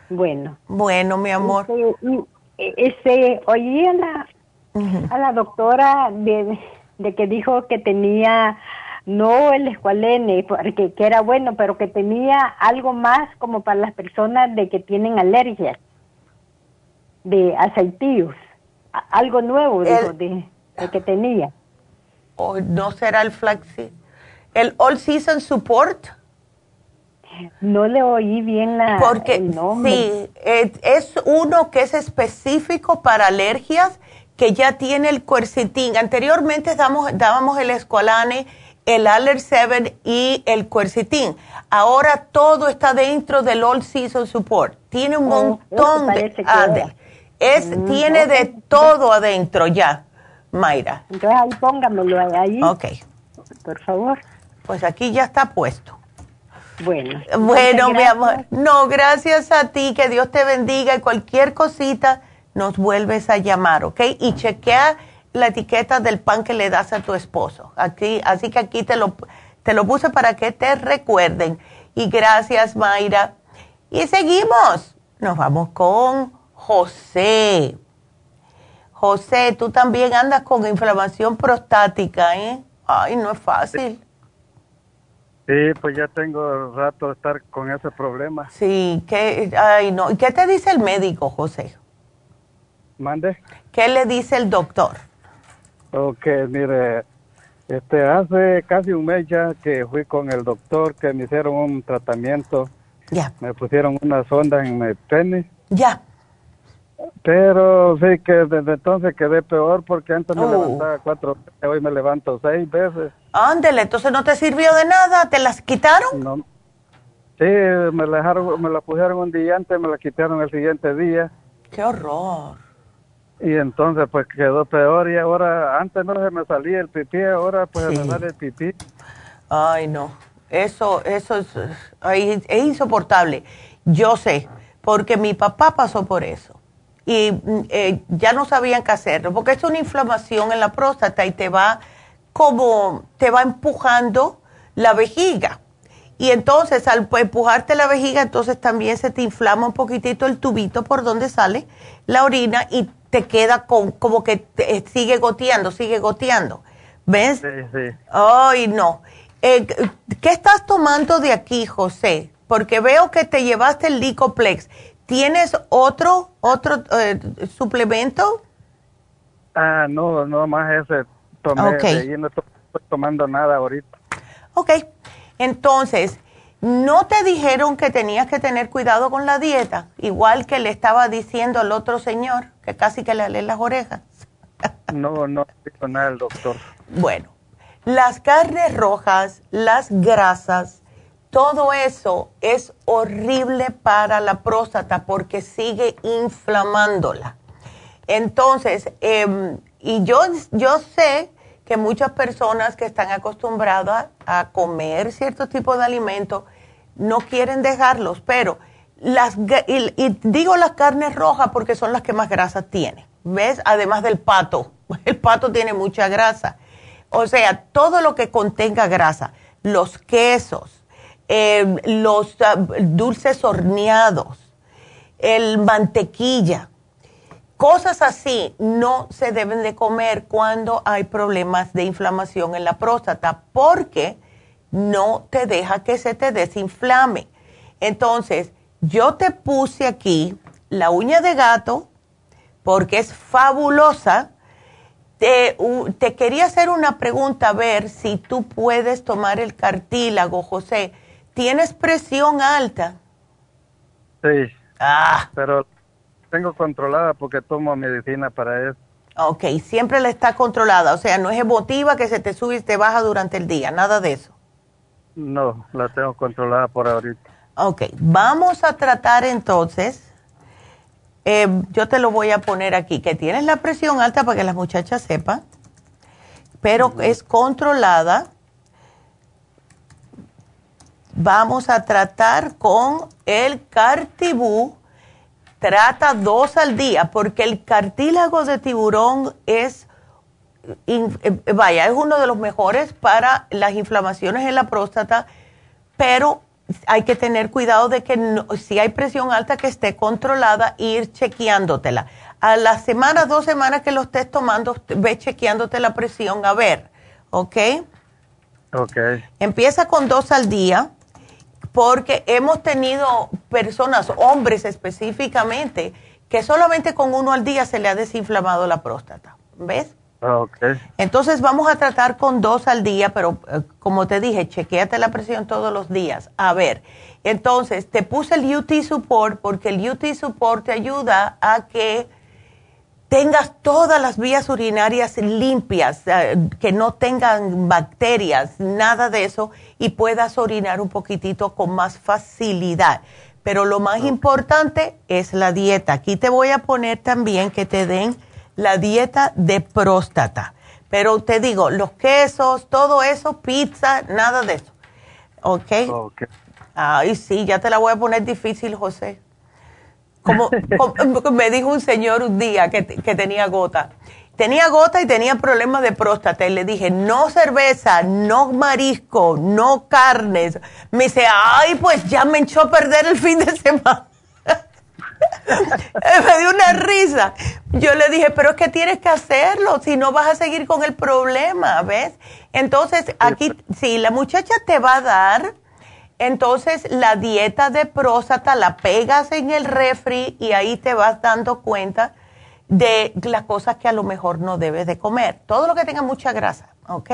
[SPEAKER 9] Bueno.
[SPEAKER 2] Bueno, mi amor.
[SPEAKER 9] Este, este oí a la, a la doctora de, de que dijo que tenía no el escualene, porque que era bueno, pero que tenía algo más como para las personas de que tienen alergias de aceitíos, algo nuevo de, que tenía.
[SPEAKER 2] ¿O no será el flaxseed? ¿El All Season Support?
[SPEAKER 9] No le oí bien la,
[SPEAKER 2] Porque, Sí, es uno que es específico para alergias, que ya tiene el cuercitín. Anteriormente damos, dábamos el escualane el Aller 7 y el Quercetin. Ahora todo está dentro del All Season Support. Tiene un oh, montón de... es, mm, tiene de todo adentro ya, Mayra.
[SPEAKER 9] Entonces ahí póngamelo ahí.
[SPEAKER 2] Ok.
[SPEAKER 9] Por favor.
[SPEAKER 2] Pues aquí ya está puesto.
[SPEAKER 9] Bueno.
[SPEAKER 2] Bueno, mi amor. No, gracias a ti, que Dios te bendiga y cualquier cosita nos vuelves a llamar, ¿ok? Y chequea la etiqueta del pan que le das a tu esposo. Aquí, así que aquí te lo, te lo puse para que te recuerden. Y gracias, Mayra. Y seguimos. Nos vamos con José. José, tú también andas con inflamación prostática, ¿eh? Ay, no es fácil.
[SPEAKER 10] Sí, pues ya tengo rato de estar con ese problema.
[SPEAKER 2] Sí, que, ay, no. ¿Y qué te dice el médico, José?
[SPEAKER 10] Mande.
[SPEAKER 2] ¿Qué le dice el doctor?
[SPEAKER 10] Ok, mire, este, hace casi un mes ya que fui con el doctor que me hicieron un tratamiento.
[SPEAKER 2] Ya.
[SPEAKER 10] Me pusieron una sonda en mi pene.
[SPEAKER 2] Ya.
[SPEAKER 10] Pero sí que desde entonces quedé peor porque antes me oh. levantaba cuatro veces, hoy me levanto seis veces.
[SPEAKER 2] Ándele, entonces no te sirvió de nada, ¿te las quitaron?
[SPEAKER 10] No. Sí, me la, dejaron, me la pusieron un día antes, me la quitaron el siguiente día.
[SPEAKER 2] ¡Qué horror!
[SPEAKER 10] Y entonces pues quedó peor y ahora antes no se me salía el pipí, ahora pues se me sale el pipí.
[SPEAKER 2] Ay, no. Eso, eso es, es insoportable. Yo sé, porque mi papá pasó por eso. Y eh, ya no sabían qué hacerlo, porque es una inflamación en la próstata y te va como, te va empujando la vejiga. Y entonces al empujarte la vejiga, entonces también se te inflama un poquitito el tubito por donde sale la orina y te queda con, como que eh, sigue goteando, sigue goteando. ¿Ves?
[SPEAKER 10] Sí, sí.
[SPEAKER 2] Ay, no. Eh, ¿Qué estás tomando de aquí, José? Porque veo que te llevaste el Licoplex. ¿Tienes otro, otro eh, suplemento?
[SPEAKER 10] Ah, no, no más ese. Tomé, okay. no estoy tomando nada ahorita.
[SPEAKER 2] Ok. Entonces, ¿No te dijeron que tenías que tener cuidado con la dieta? Igual que le estaba diciendo al otro señor, que casi que le lee las orejas.
[SPEAKER 10] no, no dijo nada el doctor.
[SPEAKER 2] Bueno, las carnes rojas, las grasas, todo eso es horrible para la próstata porque sigue inflamándola. Entonces, em, y yo, yo sé que muchas personas que están acostumbradas a comer cierto tipo de alimentos no quieren dejarlos, pero las, y, digo las carnes rojas porque son las que más grasa tienen, ¿ves? Además del pato, el pato tiene mucha grasa. O sea, todo lo que contenga grasa, los quesos, em, los ah, dulces horneados, el mantequilla, cosas así no se deben de comer cuando hay problemas de inflamación en la próstata porque no te deja que se te desinflame. Entonces, yo te puse aquí la uña de gato porque es fabulosa. Te, te, quería hacer una pregunta, a ver si tú puedes tomar el cartílago, José. ¿Tienes presión alta?
[SPEAKER 10] Sí.
[SPEAKER 2] Ah.
[SPEAKER 10] Pero tengo controlada porque tomo medicina para eso.
[SPEAKER 2] Ok, siempre la está controlada, o sea, no es emotiva que se te sube y te baja durante el día, nada de eso.
[SPEAKER 10] No, la tengo controlada por ahorita.
[SPEAKER 2] Ok, vamos a tratar entonces, eh, yo te lo voy a poner aquí, que tienes la presión alta para que las muchachas sepan, pero es controlada. Vamos a tratar con el cartibú trata dos al día porque el cartílago de tiburón es, eh, vaya, es uno de los mejores para las inflamaciones en la próstata, pero hay que tener cuidado de que si hay presión alta que esté controlada, ir chequeándotela. A las semanas, dos semanas que lo estés tomando, ve chequeándote la presión a ver, ¿ok?
[SPEAKER 10] Ok.
[SPEAKER 2] Empieza con dos al día porque hemos tenido personas, hombres específicamente, que solamente con uno al día se le ha desinflamado la próstata. ¿Ves?
[SPEAKER 10] Ah, okay.
[SPEAKER 2] Entonces vamos a tratar con dos al día, pero eh, como te dije, chequeate la presión todos los días. A ver, entonces te puse el UT Support porque el UT Support te ayuda a que tengas todas las vías urinarias limpias, eh, que no tengan bacterias, nada de eso, y puedas orinar un poquitito con más facilidad. Pero lo más importante es la dieta. Aquí te voy a poner también que te den la dieta de próstata. Pero te digo, los quesos, todo eso, pizza, nada de eso. ¿Ok?
[SPEAKER 10] Ok.
[SPEAKER 2] Ay, sí, ya te la voy a poner difícil, José. Como, me dijo un señor un día que, tenía gota. Tenía gota y tenía problemas de próstata. Y le dije, no cerveza, no marisco, no carnes. Me dice, ay, pues ya me echó a perder el fin de semana. me dio una risa. Yo le dije, pero es que tienes que hacerlo, si no vas a seguir con el problema, ¿ves? Entonces, aquí, si la muchacha te va a dar entonces la dieta de próstata la pegas en el refri y ahí te vas dando cuenta de las cosas que a lo mejor no debes de comer. Todo lo que tenga mucha grasa, ¿ok?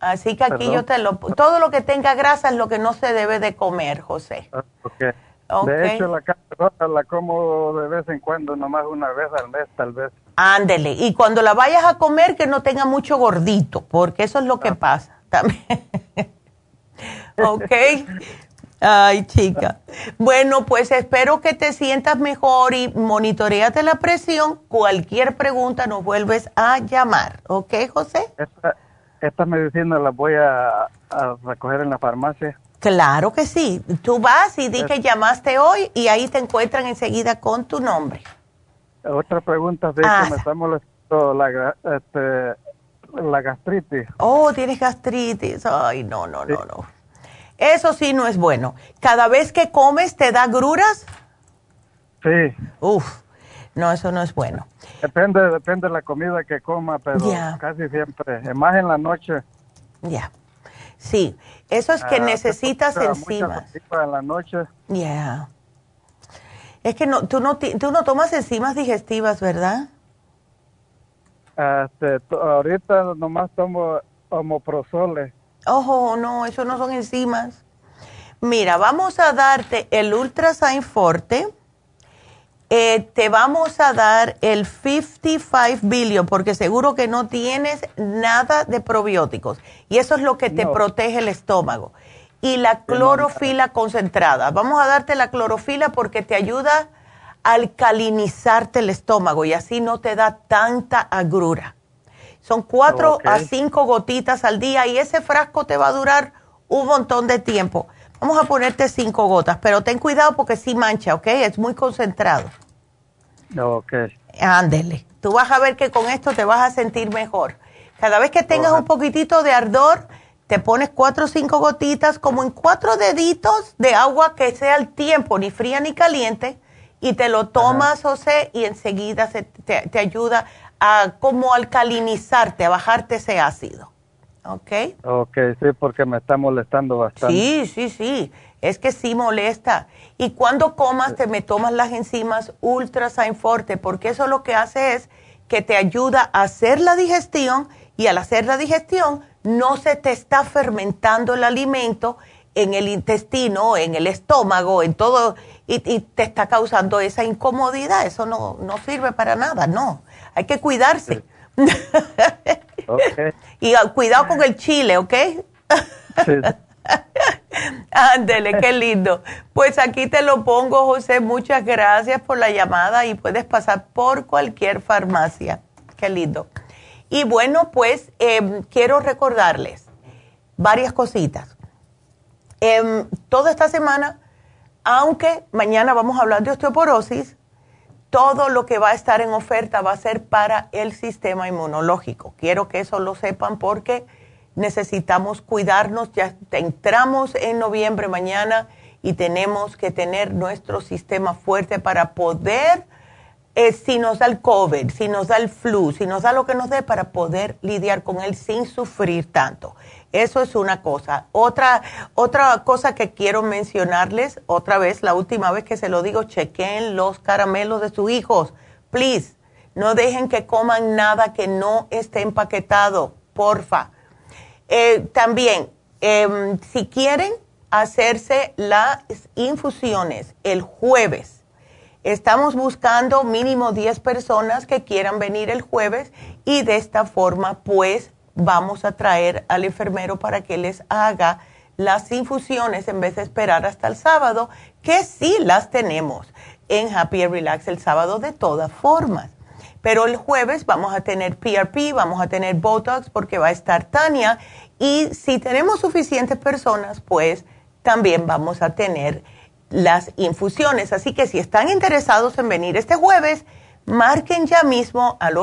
[SPEAKER 2] Así que aquí yo te lo... Todo lo que tenga grasa es lo que no se debe de comer, José.
[SPEAKER 10] Ah, ok. De hecho, la carne la como de vez en cuando, nomás una vez al mes, tal vez.
[SPEAKER 2] Ándele. Y cuando la vayas a comer, que no tenga mucho gordito, porque eso es lo que ah. pasa también. ¿Ok? Ay, chica. Bueno, pues espero que te sientas mejor y monitoreate la presión. Cualquier pregunta nos vuelves a llamar. ¿Ok, José?
[SPEAKER 10] Esta, esta medicina la voy a, recoger en la farmacia.
[SPEAKER 2] Claro que sí. Tú vas y di que llamaste hoy y ahí te encuentran enseguida con tu nombre.
[SPEAKER 10] Otra pregunta, de ah. me está molestando la, este, la gastritis.
[SPEAKER 2] Oh, tienes gastritis. Ay, no, no, no, no. Eso sí no es bueno. Cada vez que comes, ¿te da gruras?
[SPEAKER 10] Sí.
[SPEAKER 2] Uf, no, eso no es bueno.
[SPEAKER 10] Depende, depende de la comida que coma, pero casi siempre, más en la noche.
[SPEAKER 2] Ya. Sí, eso es que ah, necesitas enzimas.
[SPEAKER 10] En la noche.
[SPEAKER 2] Ya. Es que no, tú no, tú no tomas enzimas digestivas, ¿verdad?
[SPEAKER 10] Este, ahorita nomás tomo homoprosole.
[SPEAKER 2] Ojo, no, eso no son enzimas. Mira, vamos a darte el Ultrasign Forte. Eh, te vamos a dar el 55 billion porque seguro que no tienes nada de probióticos y eso es lo que te protege el estómago. Y la clorofila concentrada. Vamos a darte la clorofila porque te ayuda alcalinizarte el estómago y así no te da tanta agrura. Son cuatro a cinco gotitas al día y ese frasco te va a durar un montón de tiempo. Vamos a ponerte cinco gotas, pero ten cuidado porque sí mancha, ¿ok? Es muy concentrado.
[SPEAKER 10] Ok.
[SPEAKER 2] Ándele. Tú vas a ver que con esto te vas a sentir mejor. Cada vez que tengas un poquitito de ardor, te pones cuatro o cinco gotitas, como en cuatro deditos de agua que sea el tiempo, ni fría ni caliente, y te lo tomas, José, y enseguida se te, te ayuda a como alcalinizarte, a bajarte ese ácido. ¿Ok?
[SPEAKER 10] Ok, sí, porque me está molestando bastante.
[SPEAKER 2] Sí, sí, sí. Es que sí molesta. Y cuando comas, te me tomas las enzimas Ultra Forte, porque eso lo que hace es que te ayuda a hacer la digestión y al hacer la digestión no se te está fermentando el alimento en el intestino, en el estómago, en todo, y, y te está causando esa incomodidad. Eso no, no sirve para nada, no. Hay que cuidarse. y ah, cuidado con el chile, ¿ok? Ándele, qué lindo. Pues aquí te lo pongo, José. Muchas gracias por la llamada y puedes pasar por cualquier farmacia. Qué lindo. Y bueno, pues em, quiero recordarles varias cositas. Toda esta semana, aunque mañana vamos a hablar de osteoporosis, todo lo que va a estar en oferta va a ser para el sistema inmunológico. Quiero que eso lo sepan porque necesitamos cuidarnos. Ya entramos en noviembre mañana y tenemos que tener nuestro sistema fuerte para poder si nos da el COVID, si nos da el flu, si nos da lo que nos dé para poder lidiar con él sin sufrir tanto. Eso es una cosa. Otra, otra cosa que quiero mencionarles, otra vez, la última vez que se lo digo, chequen los caramelos de sus hijos. Please, no dejen que coman nada que no esté empaquetado, porfa. Eh, también, em, si quieren hacerse las infusiones el jueves, Estamos buscando mínimo 10 personas que quieran venir el jueves y de esta forma pues vamos a traer al enfermero para que les haga las infusiones en vez de esperar hasta el sábado, que sí las tenemos en Happy and Relax el sábado de todas formas. Pero el jueves vamos a tener PRP, vamos a tener Botox porque va a estar Tania y si tenemos suficientes personas, pues también vamos a tener las infusiones. Así que si están interesados en venir este jueves, marquen ya mismo al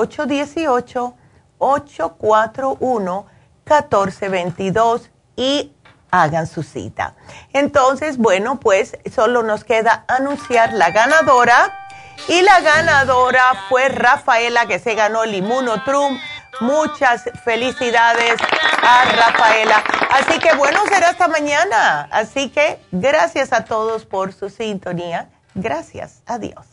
[SPEAKER 2] 818-841-1422 y hagan su cita. Entonces, bueno, pues solo nos queda anunciar la ganadora. Y la ganadora fue Rafaela, que se ganó el Inmunotrum Muchas felicidades a Rafaela. Así que bueno, será hasta mañana. Así que gracias a todos por su sintonía. Gracias. Adiós.